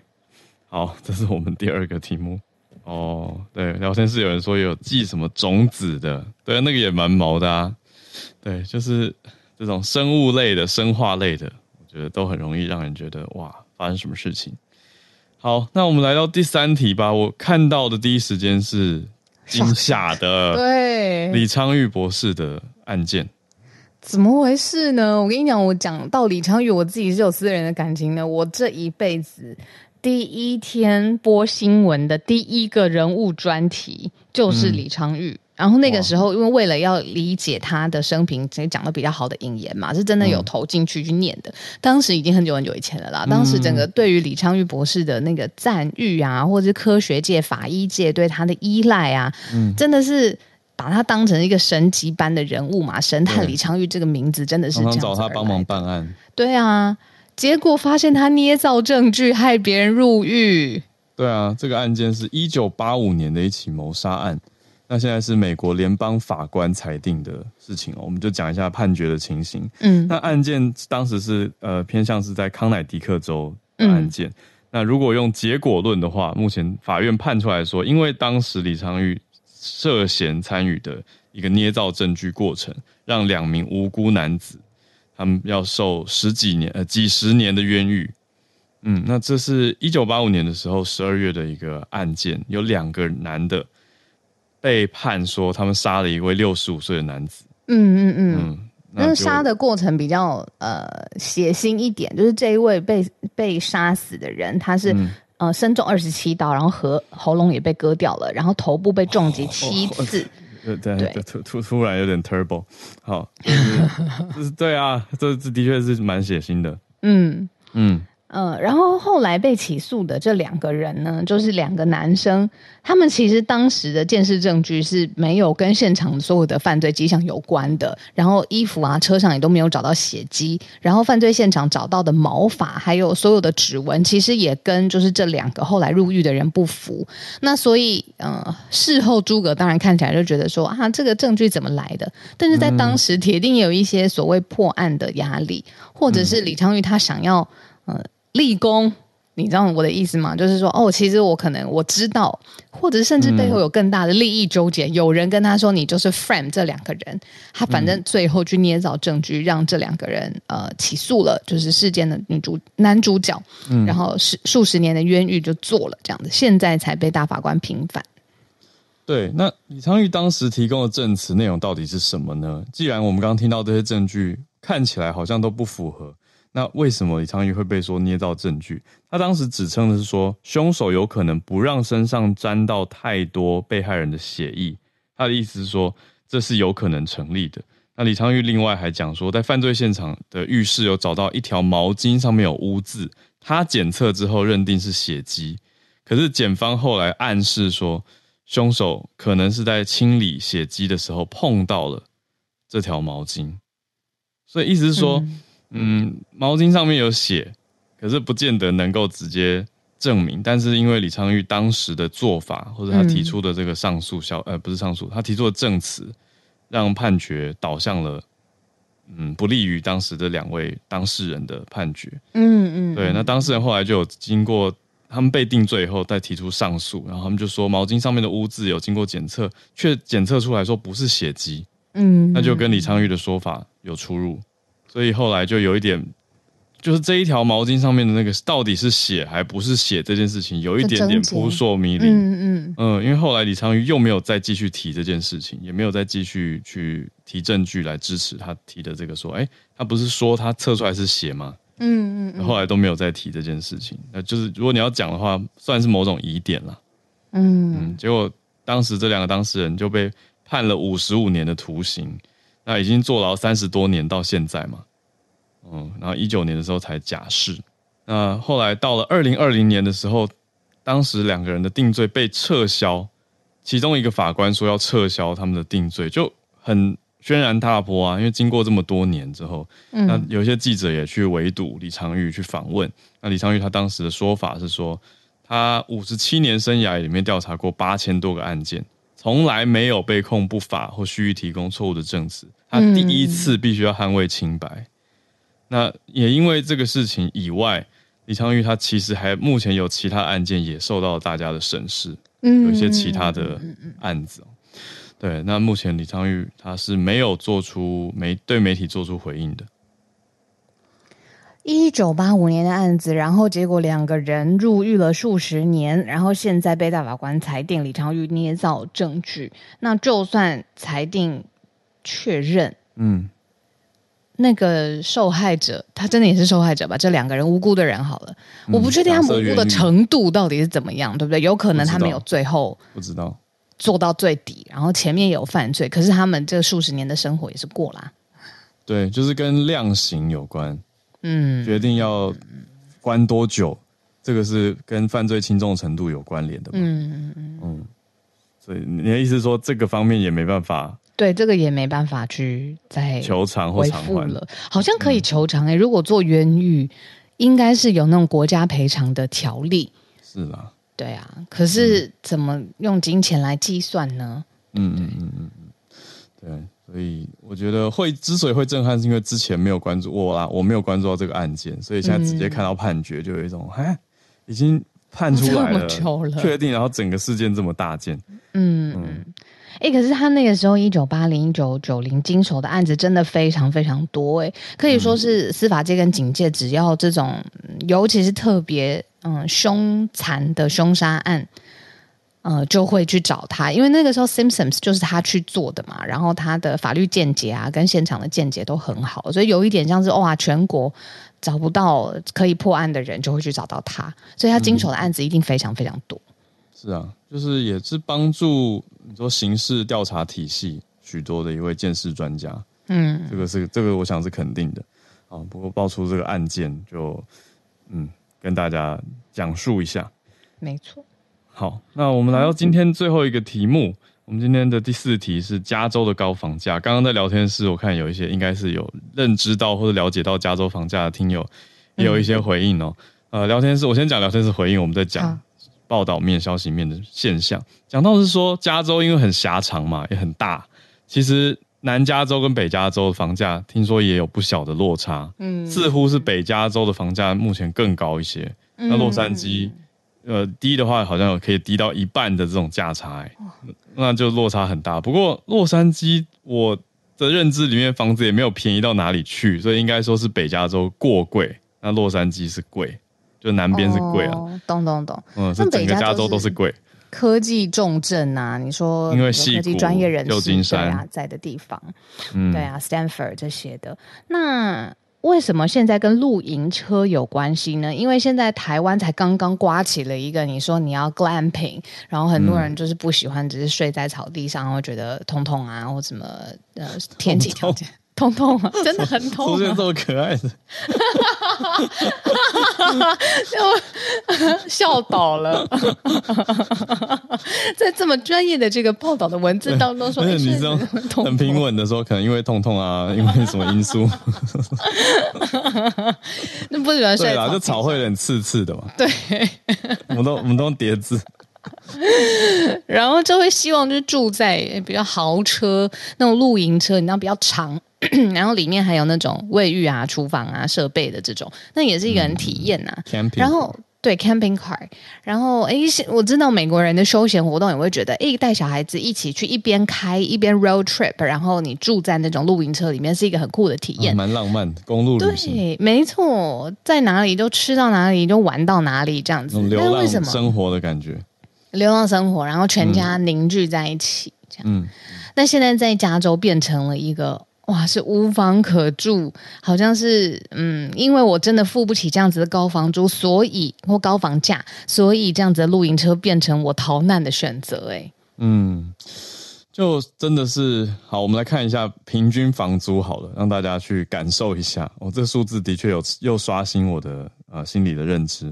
A: 好，这是我们第二个题目。哦，对，聊天室有人说有寄什么种子的，对，那个也蛮毛的啊，对，就是这种生物类的、生化类的，我觉得都很容易让人觉得哇。发生什么事情？好，那我们来到第三题吧。我看到的第一时间是惊吓的，对李昌钰博士的案件，
B: 怎么回事呢？我跟你讲，我讲到李昌钰，我自己是有私人的感情的。我这一辈子第一天播新闻的第一个人物专题就是李昌钰。嗯然后那个时候，因为为了要理解他的生平，其实讲的比较好的引言嘛，是真的有投进去去念的。嗯、当时已经很久很久以前了啦。当时整个对于李昌钰博士的那个赞誉啊，或者是科学界、法医界对他的依赖啊，嗯、真的是把他当成一个神级般的人物嘛。神探李昌钰这个名字真的是常常
A: 找他帮忙办案。
B: 对啊，结果发现他捏造证据，害别人入狱。
A: 对啊，这个案件是一九八五年的一起谋杀案。那现在是美国联邦法官裁定的事情哦，我们就讲一下判决的情形。嗯，那案件当时是呃偏向是在康乃狄克州的案件。嗯、那如果用结果论的话，目前法院判出来说，因为当时李昌钰涉嫌参与的一个捏造证据过程，让两名无辜男子他们要受十几年呃几十年的冤狱。嗯，那这是一九八五年的时候十二月的一个案件，有两个男的。被判说他们杀了一位六十五岁的男子。嗯嗯嗯，嗯，
B: 但是杀的过程比较呃血腥一点，就是这一位被被杀死的人，他是嗯，呃身中二十七刀，然后喉喉咙也被割掉了，然后头部被重击七次。
A: 对对对，突突突然有点 turbo。好，就是 对啊，这这的确是蛮血腥的。嗯嗯。
B: 嗯，然后后来被起诉的这两个人呢，就是两个男生，他们其实当时的鉴识证据是没有跟现场所有的犯罪迹象有关的，然后衣服啊、车上也都没有找到血迹，然后犯罪现场找到的毛发还有所有的指纹，其实也跟就是这两个后来入狱的人不符。那所以，呃，事后诸葛当然看起来就觉得说啊，这个证据怎么来的？但是在当时，铁定也有一些所谓破案的压力，或者是李昌钰他想要，呃。立功，你知道我的意思吗？就是说，哦，其实我可能我知道，或者甚至背后有更大的利益纠结。嗯、有人跟他说，你就是 frame 这两个人，他反正最后去捏造证据，让这两个人呃起诉了，就是事件的女主男主角，嗯、然后十数十年的冤狱就做了这样子，现在才被大法官平反。
A: 对，那李昌钰当时提供的证词内容到底是什么呢？既然我们刚刚听到这些证据看起来好像都不符合。那为什么李昌钰会被说捏造证据？他当时指称的是说，凶手有可能不让身上沾到太多被害人的血液。他的意思是说，这是有可能成立的。那李昌钰另外还讲说，在犯罪现场的浴室有找到一条毛巾，上面有污渍，他检测之后认定是血迹。可是检方后来暗示说，凶手可能是在清理血迹的时候碰到了这条毛巾，所以意思是说。嗯，毛巾上面有血，可是不见得能够直接证明。但是因为李昌钰当时的做法，或者他提出的这个上诉小，呃，不是上诉，他提出的证词，让判决导向了，嗯，不利于当时的两位当事人的判决。嗯嗯，对。那当事人后来就有经过他们被定罪以后，再提出上诉，然后他们就说毛巾上面的污渍有经过检测，却检测出来说不是血迹。嗯，那就跟李昌钰的说法有出入。所以后来就有一点，就是这一条毛巾上面的那个到底是血还不是血这件事情，有一点点扑朔迷离。嗯嗯嗯，因为后来李昌钰又没有再继续提这件事情，也没有再继续去提证据来支持他提的这个说，哎，他不是说他测出来是血吗？嗯嗯，后来都没有再提这件事情。那就是如果你要讲的话，算是某种疑点了。嗯嗯，结果当时这两个当事人就被判了五十五年的徒刑。那已经坐牢三十多年到现在嘛，嗯，然后一九年的时候才假释。那后来到了二零二零年的时候，当时两个人的定罪被撤销，其中一个法官说要撤销他们的定罪，就很轩然大波啊。因为经过这么多年之后，那有些记者也去围堵李昌钰去访问。那李昌钰他当时的说法是说，他五十七年生涯里面调查过八千多个案件。从来没有被控不法或蓄意提供错误的证词，他第一次必须要捍卫清白。嗯、那也因为这个事情以外，李昌钰他其实还目前有其他案件也受到大家的审视，嗯、有一些其他的案子。对，那目前李昌钰他是没有做出媒对媒体做出回应的。
B: 一九八五年的案子，然后结果两个人入狱了数十年，然后现在被大法官裁定李昌钰捏造证据。那就算裁定确认，嗯，那个受害者他真的也是受害者吧？这两个人无辜的人好了，嗯、我不确定他无辜的程度到底是怎么样，对不对？有可能他没有最后不知道做到最底，然后前面有犯罪，可是他们这数十年的生活也是过啦。
A: 对，就是跟量刑有关。嗯，决定要关多久，这个是跟犯罪轻重程度有关联的。嗯嗯嗯嗯，所以你的意思是说，这个方面也没办法？
B: 对，这个也没办法去再
A: 求偿或偿还了。
B: 好像可以求偿哎、欸，嗯、如果做冤狱，应该是有那种国家赔偿的条例。
A: 是啦，
B: 对啊，可是怎么用金钱来计算呢？嗯嗯嗯嗯嗯，
A: 对。所以我觉得会之所以会震撼，是因为之前没有关注我啦，我没有关注到这个案件，所以现在直接看到判决，就有一种哎、嗯，已经判出来 了，确定，然后整个事件这么大件，嗯
B: 嗯，哎、欸，可是他那个时候一九八零、一九九零经手的案子真的非常非常多，哎，可以说是司法界跟警界，只要这种，尤其是特别嗯凶残的凶杀案。呃，就会去找他，因为那个时候 Simpsons 就是他去做的嘛，然后他的法律见解啊，跟现场的见解都很好，所以有一点像是哇，全国找不到可以破案的人，就会去找到他，所以他经手的案子一定非常非常多。嗯、
A: 是啊，就是也是帮助你说刑事调查体系许多的一位鉴识专家。嗯，这个是这个，我想是肯定的啊。不过爆出这个案件就，就嗯，跟大家讲述一下。
B: 没错。
A: 好，那我们来到今天最后一个题目。我们今天的第四题是加州的高房价。刚刚在聊天室，我看有一些应该是有认知到或者了解到加州房价的听友，也有一些回应哦。呃，聊天室我先讲聊天室回应，我们再讲报道面、消息面的现象。讲到是说，加州因为很狭长嘛，也很大，其实南加州跟北加州的房价听说也有不小的落差。嗯，似乎是北加州的房价目前更高一些。那洛杉矶。呃，低的话好像可以低到一半的这种价差，欸，那就落差很大。不过洛杉矶，我的认知里面房子也没有便宜到哪里去，所以应该说是北加州过贵，那洛杉矶是贵，就南边是贵啊。
B: 哦，懂懂懂，
A: 嗯，是整个加州都是贵。
B: 科技重镇啊，你说
A: 因为科
B: 技专业人士
A: 旧金山
B: 啊在的地方，嗯，对啊，Stanford 这些的那。为什么现在跟露营车有关系呢？因为现在台湾才刚刚刮起了一个，你说你要 glamping，然后很多人就是不喜欢，只是睡在草地上，然后觉得痛痛啊，或什么呃天气条件。痛痛啊，真的很痛，啊。
A: 出现这么可爱的，
B: 就 笑倒了。在这么专业的这个报道的文字当中说，
A: 而且你这种很平稳的说，可能因为痛痛啊，因为什么因素？
B: 那不喜欢睡。
A: 对啦，就草会有点刺刺的嘛。
B: 对，
A: 我们都我们都用叠字。
B: 然后就会希望就是住在比较豪车那种露营车，你知道比较长。然后里面还有那种卫浴啊、厨房啊、设备的这种，那也是一个人体验呐、啊。
A: 嗯、
B: 然后对 camping car，然后哎，我知道美国人的休闲活动也会觉得，哎，带小孩子一起去一边开一边 road trip，然后你住在那种露营车里面是一个很酷的体验，
A: 蛮、嗯、浪漫的公路旅行。
B: 对，没错，在哪里就吃到哪里就玩到哪里这样子。
A: 流浪生活的感觉，
B: 流浪生活，然后全家凝聚在一起、嗯、这样。嗯，那现在在加州变成了一个。哇，是无房可住，好像是嗯，因为我真的付不起这样子的高房租，所以或高房价，所以这样子的露营车变成我逃难的选择。哎，嗯，
A: 就真的是好。我们来看一下平均房租好了，让大家去感受一下。哦，这个数字的确有又刷新我的呃心理的认知。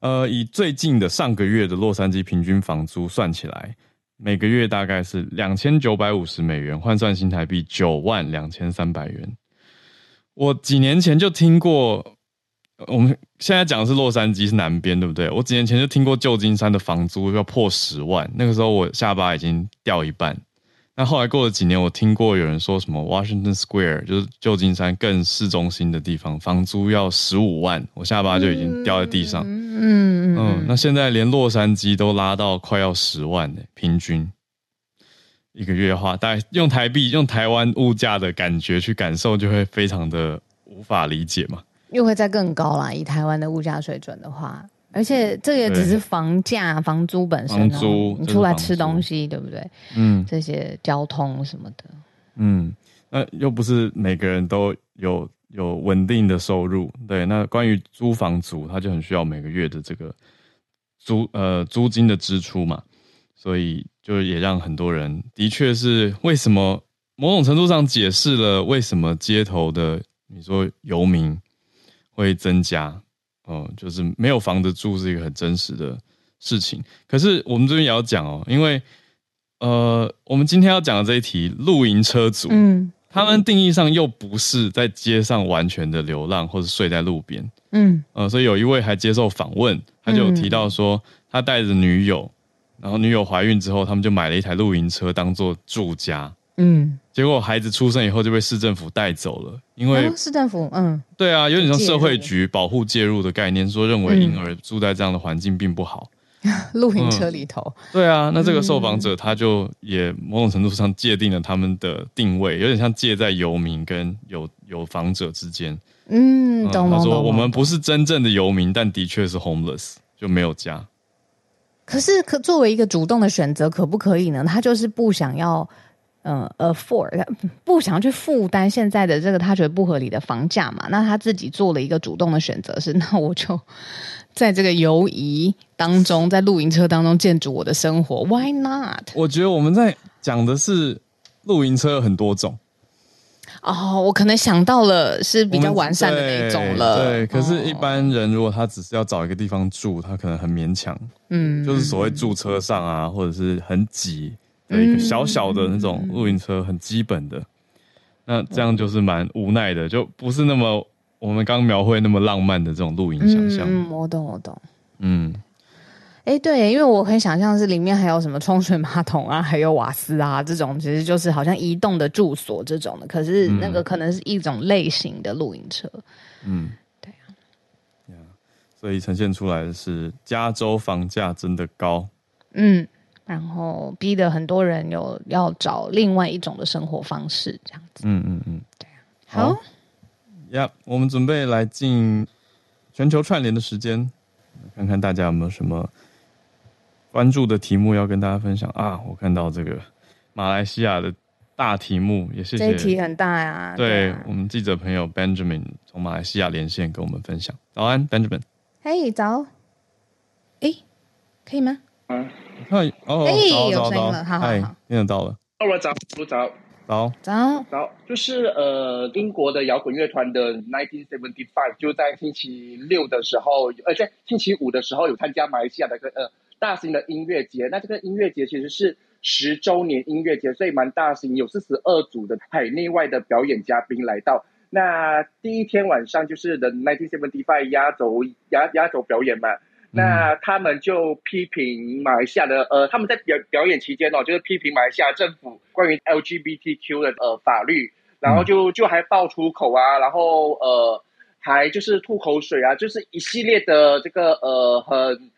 A: 呃，以最近的上个月的洛杉矶平均房租算起来。每个月大概是两千九百五十美元，换算新台币九万两千三百元。我几年前就听过，我们现在讲的是洛杉矶是南边，对不对？我几年前就听过旧金山的房租要破十万，那个时候我下巴已经掉一半。那后来过了几年，我听过有人说什么 Washington Square，就是旧金山更市中心的地方，房租要十五万，我下巴就已经掉在地上。嗯嗯嗯。那现在连洛杉矶都拉到快要十万呢，平均一个月花，大概用台币、用台湾物价的感觉去感受，就会非常的无法理解嘛。
B: 又会再更高啦，以台湾的物价水准的话。而且这也只是房价、房租本身，
A: 房租
B: 你出来吃东西，对不对？嗯，这些交通什么的，
A: 嗯，那又不是每个人都有有稳定的收入，对。那关于租房族，他就很需要每个月的这个租呃租金的支出嘛，所以就也让很多人的确是为什么某种程度上解释了为什么街头的你说游民会增加。哦，就是没有房子住是一个很真实的事情。可是我们这边也要讲哦，因为呃，我们今天要讲的这一题，露营车主，嗯，他们定义上又不是在街上完全的流浪，或者睡在路边，嗯，呃，所以有一位还接受访问，他就有提到说，他带着女友，然后女友怀孕之后，他们就买了一台露营车当做住家。嗯，结果孩子出生以后就被市政府带走了，因为
B: 市政府，嗯，
A: 对啊，有点像社会局保护介入的概念，说认为婴儿住在这样的环境并不好。
B: 露营车里头，
A: 对啊，那这个受访者他就也某种程度上界定了他们的定位，有点像介在游民跟有有房者之间。
B: 嗯，懂懂懂。
A: 他说我们不是真正的游民，但的确是 homeless，就没有家。
C: 可是可作为一个主动的选择，可不可以呢？他就是不想要。嗯，afford 不想去负担现在的这个他觉得不合理的房价嘛？那他自己做了一个主动的选择，是 那我就在这个游移当中，在露营车当中建筑我的生活。Why not？
A: 我觉得我们在讲的是露营车有很多种。
C: 哦，我可能想到了是比较完善的那一种了。
A: 对，对，可是一般人如果他只是要找一个地方住，他可能很勉强。嗯，就是所谓住车上啊，或者是很挤。有一个小小的那种露营车，很基本的，那这样就是蛮无奈的，就不是那么我们刚描绘那么浪漫的这种露营想象。
C: 嗯，我懂，我懂。嗯，哎、欸，对，因为我可以想象是里面还有什么冲水马桶啊，还有瓦斯啊，这种其实就是好像移动的住所这种的。可是那个可能是一种类型的露营车。嗯，对啊。
A: 所以呈现出来的是加州房价真的高。
C: 嗯。然后逼得很多人有要找另外一种的生活方式，这样子。
A: 嗯嗯嗯，
C: 对啊。
A: 好呀，yeah, 我们准备来进全球串联的时间，看看大家有没有什么关注的题目要跟大家分享啊？我看到这个马来西亚的大题目，也谢谢。
C: 这一题很大呀。
A: 对，对啊，我们记者朋友 Benjamin 从马来西亚连线跟我们分享。早安，Benjamin。
C: 嘿，早。哎，可以吗？
A: 嗯。嗨，哦，
C: 哎，有声音了，好好好，
A: 听得到了。
D: 到了，早，早，
A: 早，
C: 早，
D: 早，就是呃，英国的摇滚乐团的 Nineteen Seventy Five 就在星期六的时候，呃，在星期五的时候有参加马来西亚的一个呃大型的音乐节。那这个音乐节其实是十周年音乐节，所以蛮大型，有四十二组的海内外的表演嘉宾来到。那第一天晚上就是 The Nineteen Seventy Five 压轴压压轴表演嘛。那他们就批评马来西亚的呃，他们在表表演期间哦，就是批评马来西亚政府关于 LGBTQ 的呃法律，然后就就还爆粗口啊，然后呃还就是吐口水啊，就是一系列的这个呃很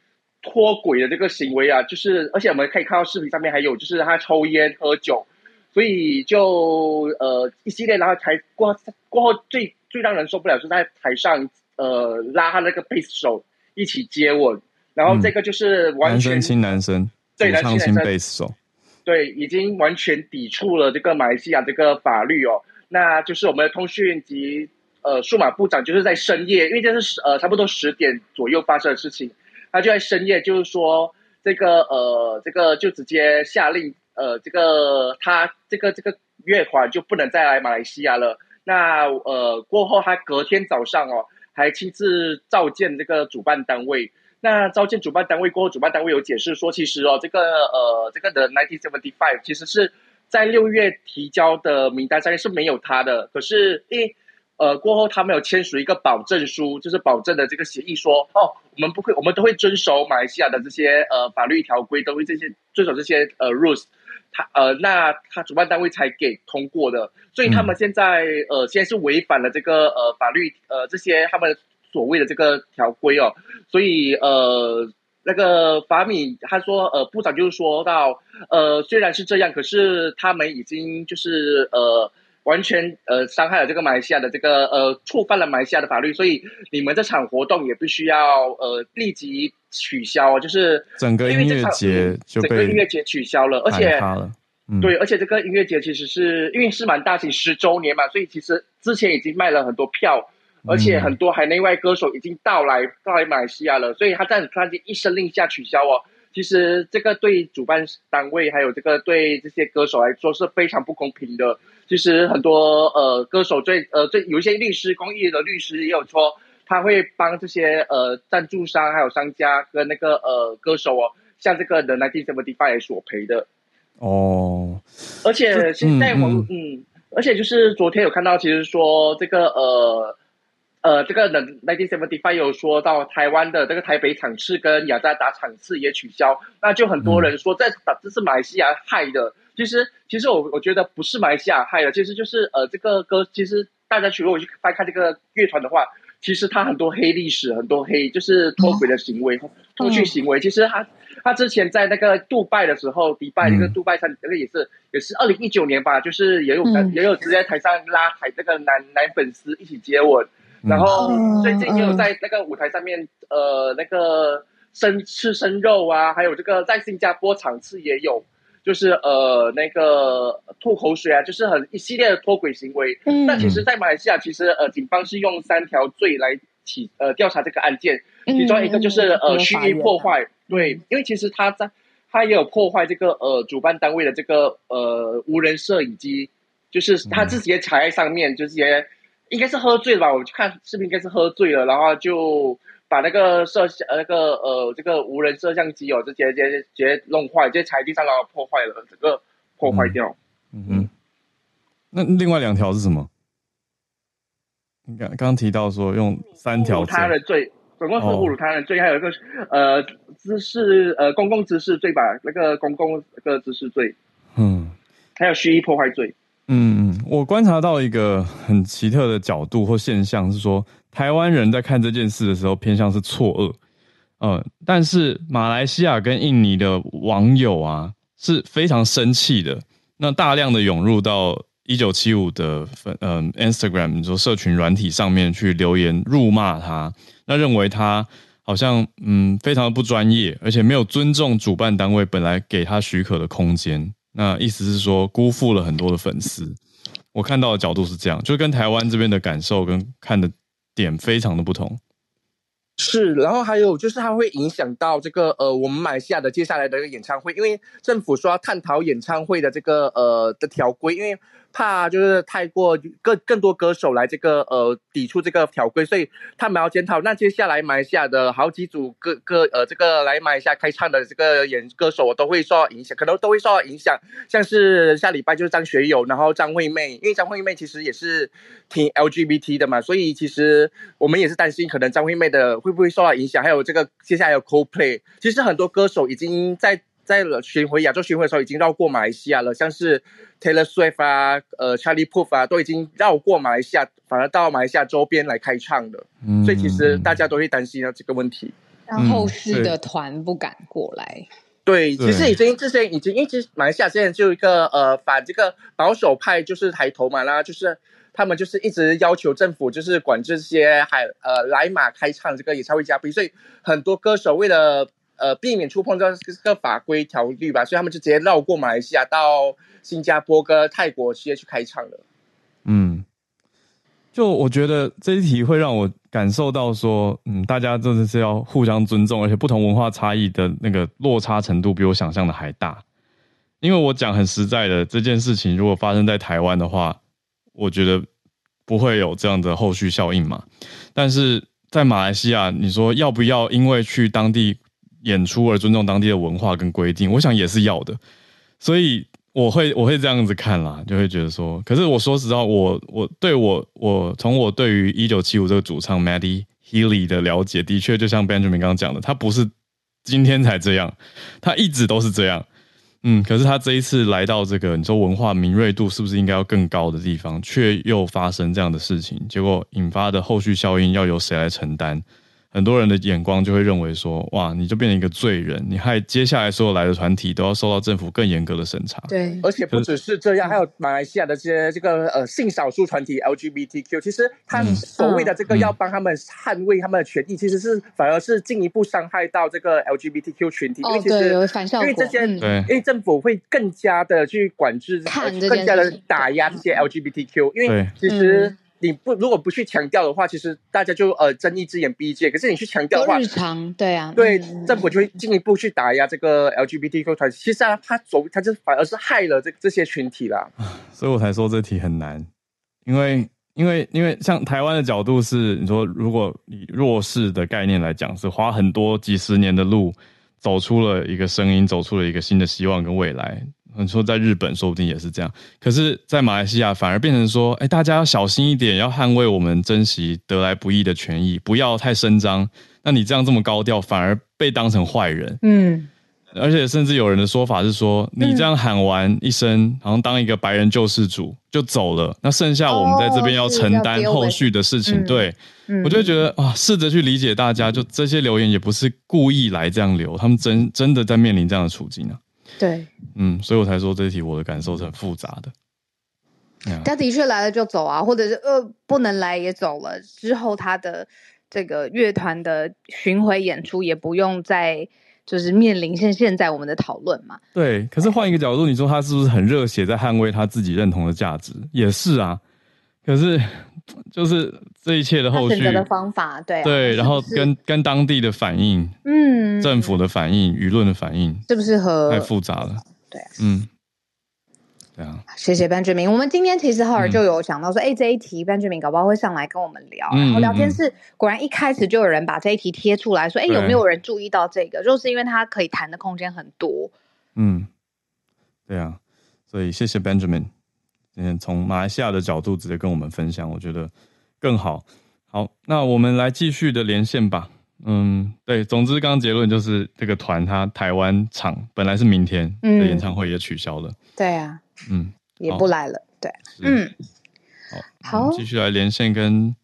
D: 脱轨的这个行为啊，就是而且我们可以看到视频上面还有就是他抽烟喝酒，所以就呃一系列，然后才过过后最最让人受不了是在台上呃拉他那个贝斯手。一起接吻，然后这个就是完全、
A: 嗯、男生亲男生，对，男生亲贝斯手，
D: 对，已经完全抵触了这个马来西亚这个法律哦。那就是我们的通讯及呃数码部长，就是在深夜，因为这是呃差不多十点左右发生的事情，他就在深夜就是说这个呃这个就直接下令呃这个他这个这个乐团就不能再来马来西亚了。那呃过后他隔天早上哦。还亲自召见这个主办单位。那召见主办单位过后，主办单位有解释说，其实哦，这个呃，这个的 Nineteen Seventy Five 其实是在六月提交的名单上面是没有他的。可是，一呃过后他们有签署一个保证书，就是保证的这个协议说，哦，我们不会，我们都会遵守马来西亚的这些呃法律条规，都会这些遵守这些呃 rules。他呃，那他主办单位才给通过的，所以他们现在、嗯、呃，现在是违反了这个呃法律呃这些他们所谓的这个条规哦，所以呃那个法米他说呃部长就是说到呃虽然是这样，可是他们已经就是呃完全呃伤害了这个马来西亚的这个呃触犯了马来西亚的法律，所以你们这场活动也必须要呃立即。取消，就是
A: 整个音乐节就被
D: 整个音乐节取消了，而且对，而且这个音乐节其实是因为是蛮大型十周年嘛，所以其实之前已经卖了很多票，而且很多海内外歌手已经到来到来马来西亚了，所以他这样突然间一声令下取消哦，其实这个对主办单位还有这个对这些歌手来说是非常不公平的。其实很多呃歌手最呃最有一些律师公益的律师也有说。他会帮这些呃赞助商还有商家跟那个呃歌手哦，像这个 The 1975索赔的
A: 哦，
D: 而且现在我嗯，嗯，而且就是昨天有看到，其实说这个呃呃这个 The 1975有说到台湾的这个台北场次跟雅加达场次也取消，那就很多人说这这是马来西亚害的，其实其实我我觉得不是马来西亚害的，其实就是呃这个歌，其实大家去如果去翻看这个乐团的话。其实他很多黑历史，很多黑就是脱轨的行为、脱序行为。其实他他之前在那个杜拜的时候，迪拜那个杜拜上那个也是也是二零一九年吧，就是也有也有直接在台上拉台那个男男粉丝一起接吻，然后最近也有在那个舞台上面呃那个
E: 生吃生肉啊，还有这个在新加坡场次也有，就是呃那个吐口水啊，就是很一系列的脱轨行为。嗯，那其实，在马来西亚，其实呃警方是用三条罪来起呃调查这个案件，其中一个就是呃蓄意破坏，对，因为其实他在他也有破坏这个呃主办单位的这个呃无人摄影机，就是他自己也踩在上面，就是也。应该是喝醉了吧？我去看视频，应该是喝醉了，然后就把那个摄像那个呃这个无人摄像机哦，直接直接直接弄坏，直接踩地上然后破坏了，整个破坏掉。
A: 嗯嗯。那另外两条是什么？你刚刚提到说用三条。侮辱
E: 他的罪，总共是侮辱他人罪，哦、还有一个呃滋事呃公共滋事罪吧，那个公共那个滋事罪。嗯。还有蓄意破坏罪。
A: 嗯嗯，我观察到一个很奇特的角度或现象，是说台湾人在看这件事的时候偏向是错愕，嗯，但是马来西亚跟印尼的网友啊是非常生气的，那大量的涌入到一九七五的粉嗯 Instagram，你说社群软体上面去留言辱骂他，那认为他好像嗯非常的不专业，而且没有尊重主办单位本来给他许可的空间。那意思是说，辜负了很多的粉丝。我看到的角度是这样，就跟台湾这边的感受跟看的点非常的不同。
D: 是，然后还有就是它会影响到这个呃，我们马来西亚的接下来的一个演唱会，因为政府说要探讨演唱会的这个呃的条规，因为。怕就是太过更更多歌手来这个呃抵触这个条规，所以他们要检讨。那接下来马来西亚的好几组歌歌呃这个来马来西亚开唱的这个演歌手，我都会受到影响，可能都会受到影响。像是下礼拜就是张学友，然后张惠妹，因为张惠妹其实也是挺 LGBT 的嘛，所以其实我们也是担心，可能张惠妹的会不会受到影响。还有这个接下来有 Coldplay，其实很多歌手已经在。在了巡回亚洲巡回的时候，已经绕过马来西亚了，像是 Taylor Swift 啊，呃，Charlie Puth 啊，都已经绕过马来西亚，反而到马来西亚周边来开唱的。嗯，所以其实大家都会担心啊这个问题，
B: 让后世的团不敢过来。
D: 对，其实已经这些已经，因为其实马来西亚现在就一个呃反这个保守派就是抬头嘛，啦就是他们就是一直要求政府就是管这些海呃来马开唱这个演唱会嘉宾，所以很多歌手为了。呃，避免触碰这个法规条例吧，所以他们就直接绕过马来西亚到新加坡跟泰国直接去开唱了。
A: 嗯，就我觉得这一题会让我感受到说，嗯，大家真的是要互相尊重，而且不同文化差异的那个落差程度比我想象的还大。因为我讲很实在的，这件事情如果发生在台湾的话，我觉得不会有这样的后续效应嘛。但是在马来西亚，你说要不要因为去当地演出而尊重当地的文化跟规定，我想也是要的，所以我会我会这样子看啦，就会觉得说，可是我说实话，我我对我我从我对于一九七五这个主唱 Matty Healy 的了解，的确就像 Benjamin 刚刚讲的，他不是今天才这样，他一直都是这样，嗯，可是他这一次来到这个你说文化敏锐度是不是应该要更高的地方，却又发生这样的事情，结果引发的后续效应要由谁来承担？很多人的眼光就会认为说，哇，你就变成一个罪人，你害接下来所有来的团体都要受到政府更严格的审查。
D: 对，而且不只是这样，还有马来西亚的这些这个呃性少数团体 LGBTQ，其实他所谓的这个要帮他们捍卫他们的权益，其实是反而是进一步伤害到这个 LGBTQ 群体。因为其实。因为这些，因为政府会更加的去管制，更加的打压这些 LGBTQ，因为其实。你不如果不去强调的话，其实大家就呃睁一只眼闭一只眼。可是你去强调的话，
B: 日常对啊，
D: 对政府就会进一步去打压这个 LGBTQ 团体。其实啊，他走他就反而是害了这这些群体啦。
A: 所以我才说这题很难，因为因为因为像台湾的角度是，你说如果以弱势的概念来讲，是花很多几十年的路走出了一个声音，走出了一个新的希望跟未来。你说在日本说不定也是这样，可是，在马来西亚反而变成说，哎，大家要小心一点，要捍卫我们珍惜得来不易的权益，不要太声张。那你这样这么高调，反而被当成坏人。嗯，而且甚至有人的说法是说，你这样喊完一声，好像当一个白人救世主就走了，那剩下我们在这边要承担后续的事情。对，我就觉得啊，试着去理解大家，就这些留言也不是故意来这样留，他们真真的在面临这样的处境啊。
B: 对，
A: 嗯，所以我才说这一题我的感受是很复杂的。
B: 他的确来了就走啊，或者是呃不能来也走了之后，他的
C: 这个乐团的巡回演出，也不用再就是面临现现在我们的讨论嘛。
A: 对，可是换一个角度，你说他是不是很热血，在捍卫他自己认同的价值？也是啊。可是就是这一切的后续
C: 选择的方法，对、啊、
A: 对，然后跟跟当地的反应，嗯，政府的反应，舆论的反应，
C: 是不是和？
A: 太复杂了。
C: 对、啊，
A: 嗯。
C: 谢谢 Benjamin。我们今天其实浩尔就有想到说，哎、嗯，这一题 Benjamin 搞不好会上来跟我们聊。嗯、然后聊天室果然一开始就有人把这一题贴出来说，哎，有没有人注意到这个？就是因为它可以谈的空间很多。
A: 嗯，对啊，所以谢谢 Benjamin，今天从马来西亚的角度直接跟我们分享，我觉得更好。好，那我们来继续的连线吧。嗯，对，总之刚刚结论就是这个团它台湾场本来是明天的演唱会也取消了。
C: 嗯、对啊。
A: 嗯，
C: 也不来了。对，嗯，
A: 好，好，继续来连线跟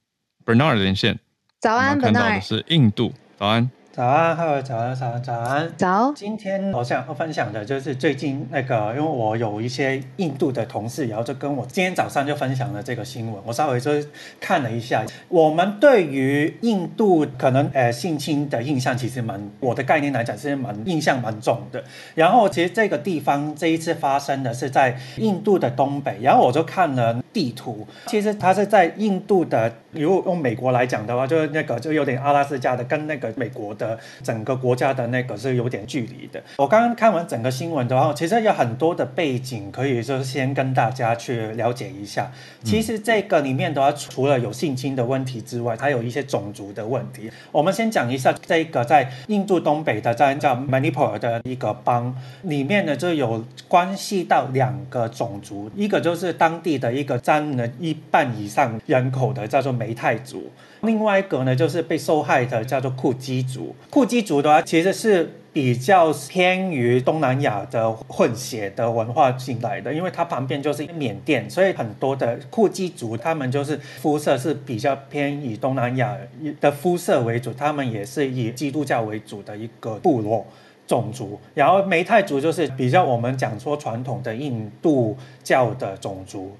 A: Bernard 连线。
C: 早安，
A: 看到的是印度。早安。
F: 早安，哈喽，早安，早安，早安，
C: 早。
F: 今天我想分享的就是最近那个，因为我有一些印度的同事，然后就跟我今天早上就分享了这个新闻。我稍微就看了一下，我们对于印度可能呃性侵的印象其实蛮，我的概念来讲是蛮印象蛮重的。然后其实这个地方这一次发生的是在印度的东北，然后我就看了地图，其实它是在印度的，如果用美国来讲的话，就是那个就有点阿拉斯加的，跟那个美国的。整个国家的那个是有点距离的。我刚刚看完整个新闻的话，其实有很多的背景可以就是先跟大家去了解一下。其实这个里面的话，除了有性侵的问题之外，还有一些种族的问题。我们先讲一下这个在印度东北的在叫 Manipur 的一个邦里面呢，就有关系到两个种族，一个就是当地的一个占了一半以上人口的叫做梅泰族。另外一个呢，就是被受害的叫做库基族。库基族的话，其实是比较偏于东南亚的混血的文化进来的，因为它旁边就是缅甸，所以很多的库基族，他们就是肤色是比较偏以东南亚的肤色为主，他们也是以基督教为主的一个部落种族。然后梅泰族就是比较我们讲说传统的印度教的种族。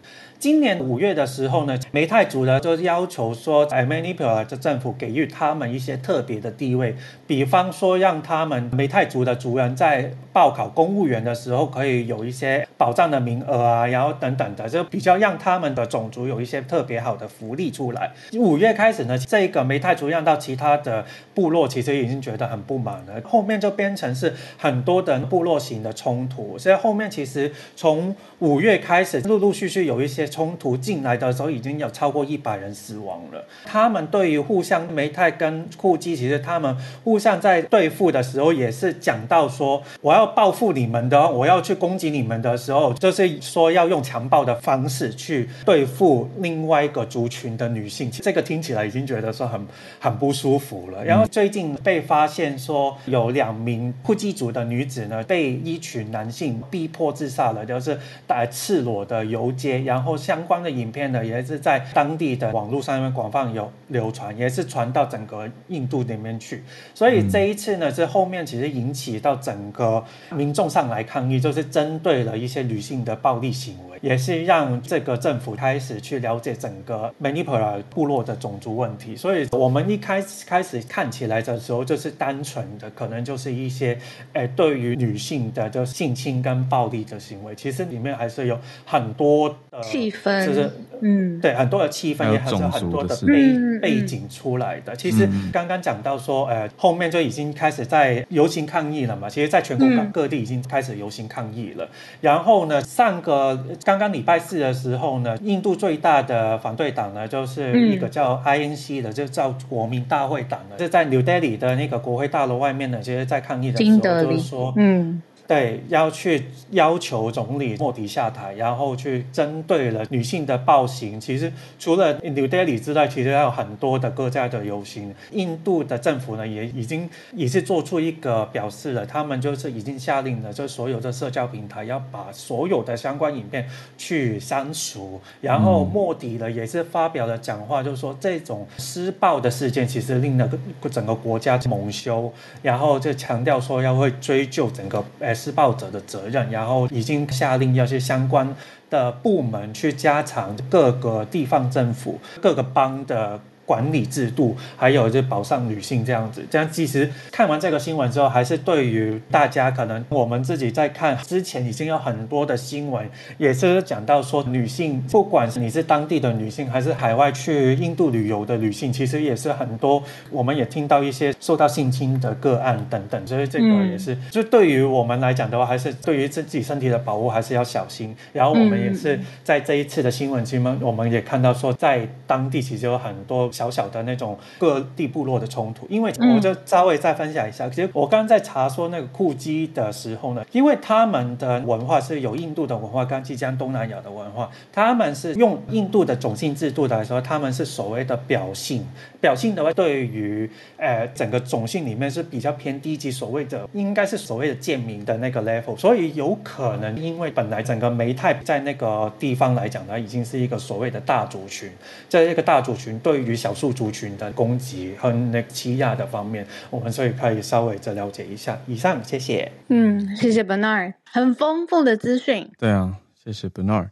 F: 今年五月的时候呢，梅泰族呢就要求说，哎，Manipur 的政府给予他们一些特别的地位，比方说让他们梅泰族的族人在报考公务员的时候可以有一些保障的名额啊，然后等等的，就比较让他们的种族有一些特别好的福利出来。五月开始呢，这个梅泰族让到其他的部落其实已经觉得很不满了，后面就变成是很多的部落型的冲突，所以后面其实从五月开始，陆陆续续有一些。冲突进来的时候，已经有超过一百人死亡了。他们对于互相没太跟库基，其实他们互相在对付的时候，也是讲到说，我要报复你们的，我要去攻击你们的时候，就是说要用强暴的方式去对付另外一个族群的女性。这个听起来已经觉得说很 很不舒服了。然后最近被发现说，有两名库基族的女子呢，被一群男性逼迫自杀了，就是带赤裸的游街，然后。相关的影片呢，也是在当地的网络上面广泛有流传，也是传到整个印度里面去。所以这一次呢，是后面其实引起到整个民众上来抗议，就是针对了一些女性的暴力行为，也是让这个政府开始去了解整个 Manipur 部落的种族问题。所以我们一开始开始看起来的时候，就是单纯的可能就是一些诶对于女性的就性侵跟暴力的行为，其实里面还是有很多的。
C: 气氛，
F: 就是嗯，对，很多的气氛也还有很多的背背景出来的。其实刚刚讲到说，呃，后面就已经开始在游行抗议了嘛。其实，在全国各地已经开始游行抗议了。然后呢，上个刚刚刚礼拜四的时候呢，印度最大的反对党呢，就是一个叫 INC 的，就叫国民大会党的，是在 New Delhi 的那个国会大楼外面呢，其实在抗议的时候，就是说，嗯。对，要去要求总理莫迪下台，然后去针对了女性的暴行。其实除了 New Delhi 之外，其实还有很多的各家的游行。印度的政府呢，也已经也是做出一个表示了，他们就是已经下令了，就所有的社交平台要把所有的相关影片去删除。然后莫迪呢，也是发表了讲话，就是说这种施暴的事件其实令那个整个国家蒙羞，然后就强调说要会追究整个施暴者的责任，然后已经下令要去相关的部门去加强各个地方政府、各个邦的管理制度，还有就保障女性这样子。这样其实看完这个新闻之后，还是对于大家可能我们自己在看之前已经有很多的新闻，也是讲到说女性，不管是你是当地的女性，还是海外去印度旅游的女性，其实也是很多。我们也听到一些受到性侵的个案等等，所以这个也是，就对于我们来讲的话，还是对于自己身体的保护还是要小心。然后我们也是在这一次的新闻新闻，我们也看到说，在当地其实有很多小小的那种各地部落的冲突。因为我就稍微再分享一下，其实我刚刚在查说那个库基的时候呢，因为他们的文化是有印度的文化跟即将东南亚的文化，他们是用印度的种姓制度来说，他们是所谓的表姓。表姓的话，对于呃整个种姓里面是比较偏低级，所谓的应该是所谓的贱民的那个 level，所以有可能因为本来整个梅泰在那个地方来讲呢，已经是一个所谓的大族群，在一个大族群对于小数族群的攻击和那个欺压的方面，我们所以可以稍微再了解一下。以上，谢谢。
C: 嗯，谢谢 Bernard，很丰富的资讯。
A: 对啊，谢谢 Bernard，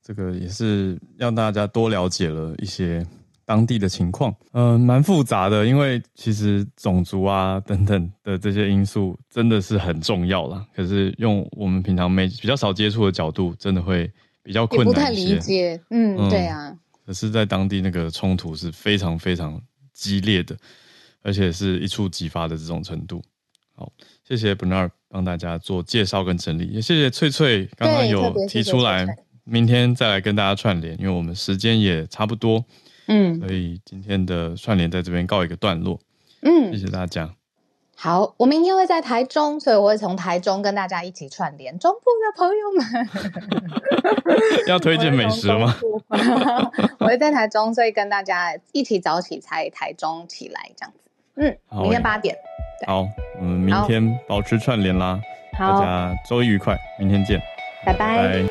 A: 这个也是让大家多了解了一些。当地的情况，嗯、呃，蛮复杂的，因为其实种族啊等等的这些因素真的是很重要啦。可是用我们平常没比较少接触的角度，真的会比较困难。
C: 不太理解，嗯，嗯对啊。
A: 可是，在当地那个冲突是非常非常激烈的，而且是一触即发的这种程度。好，谢谢 Bernard 帮大家做介绍跟整理，也谢谢翠翠刚刚有提出来，明天再来跟大家串联，因为我们时间也差不多。嗯，所以今天的串联在这边告一个段落。嗯，谢谢大家。
C: 好，我明天会在台中，所以我会从台中跟大家一起串联。中部的朋友们，
A: 要推荐美食吗？
C: 我会在台中，所以跟大家一起早起才台中起来这样子。嗯，明天八点。
A: 好，我们明天保持串联啦。大家周一愉快，明天见，
C: 拜拜。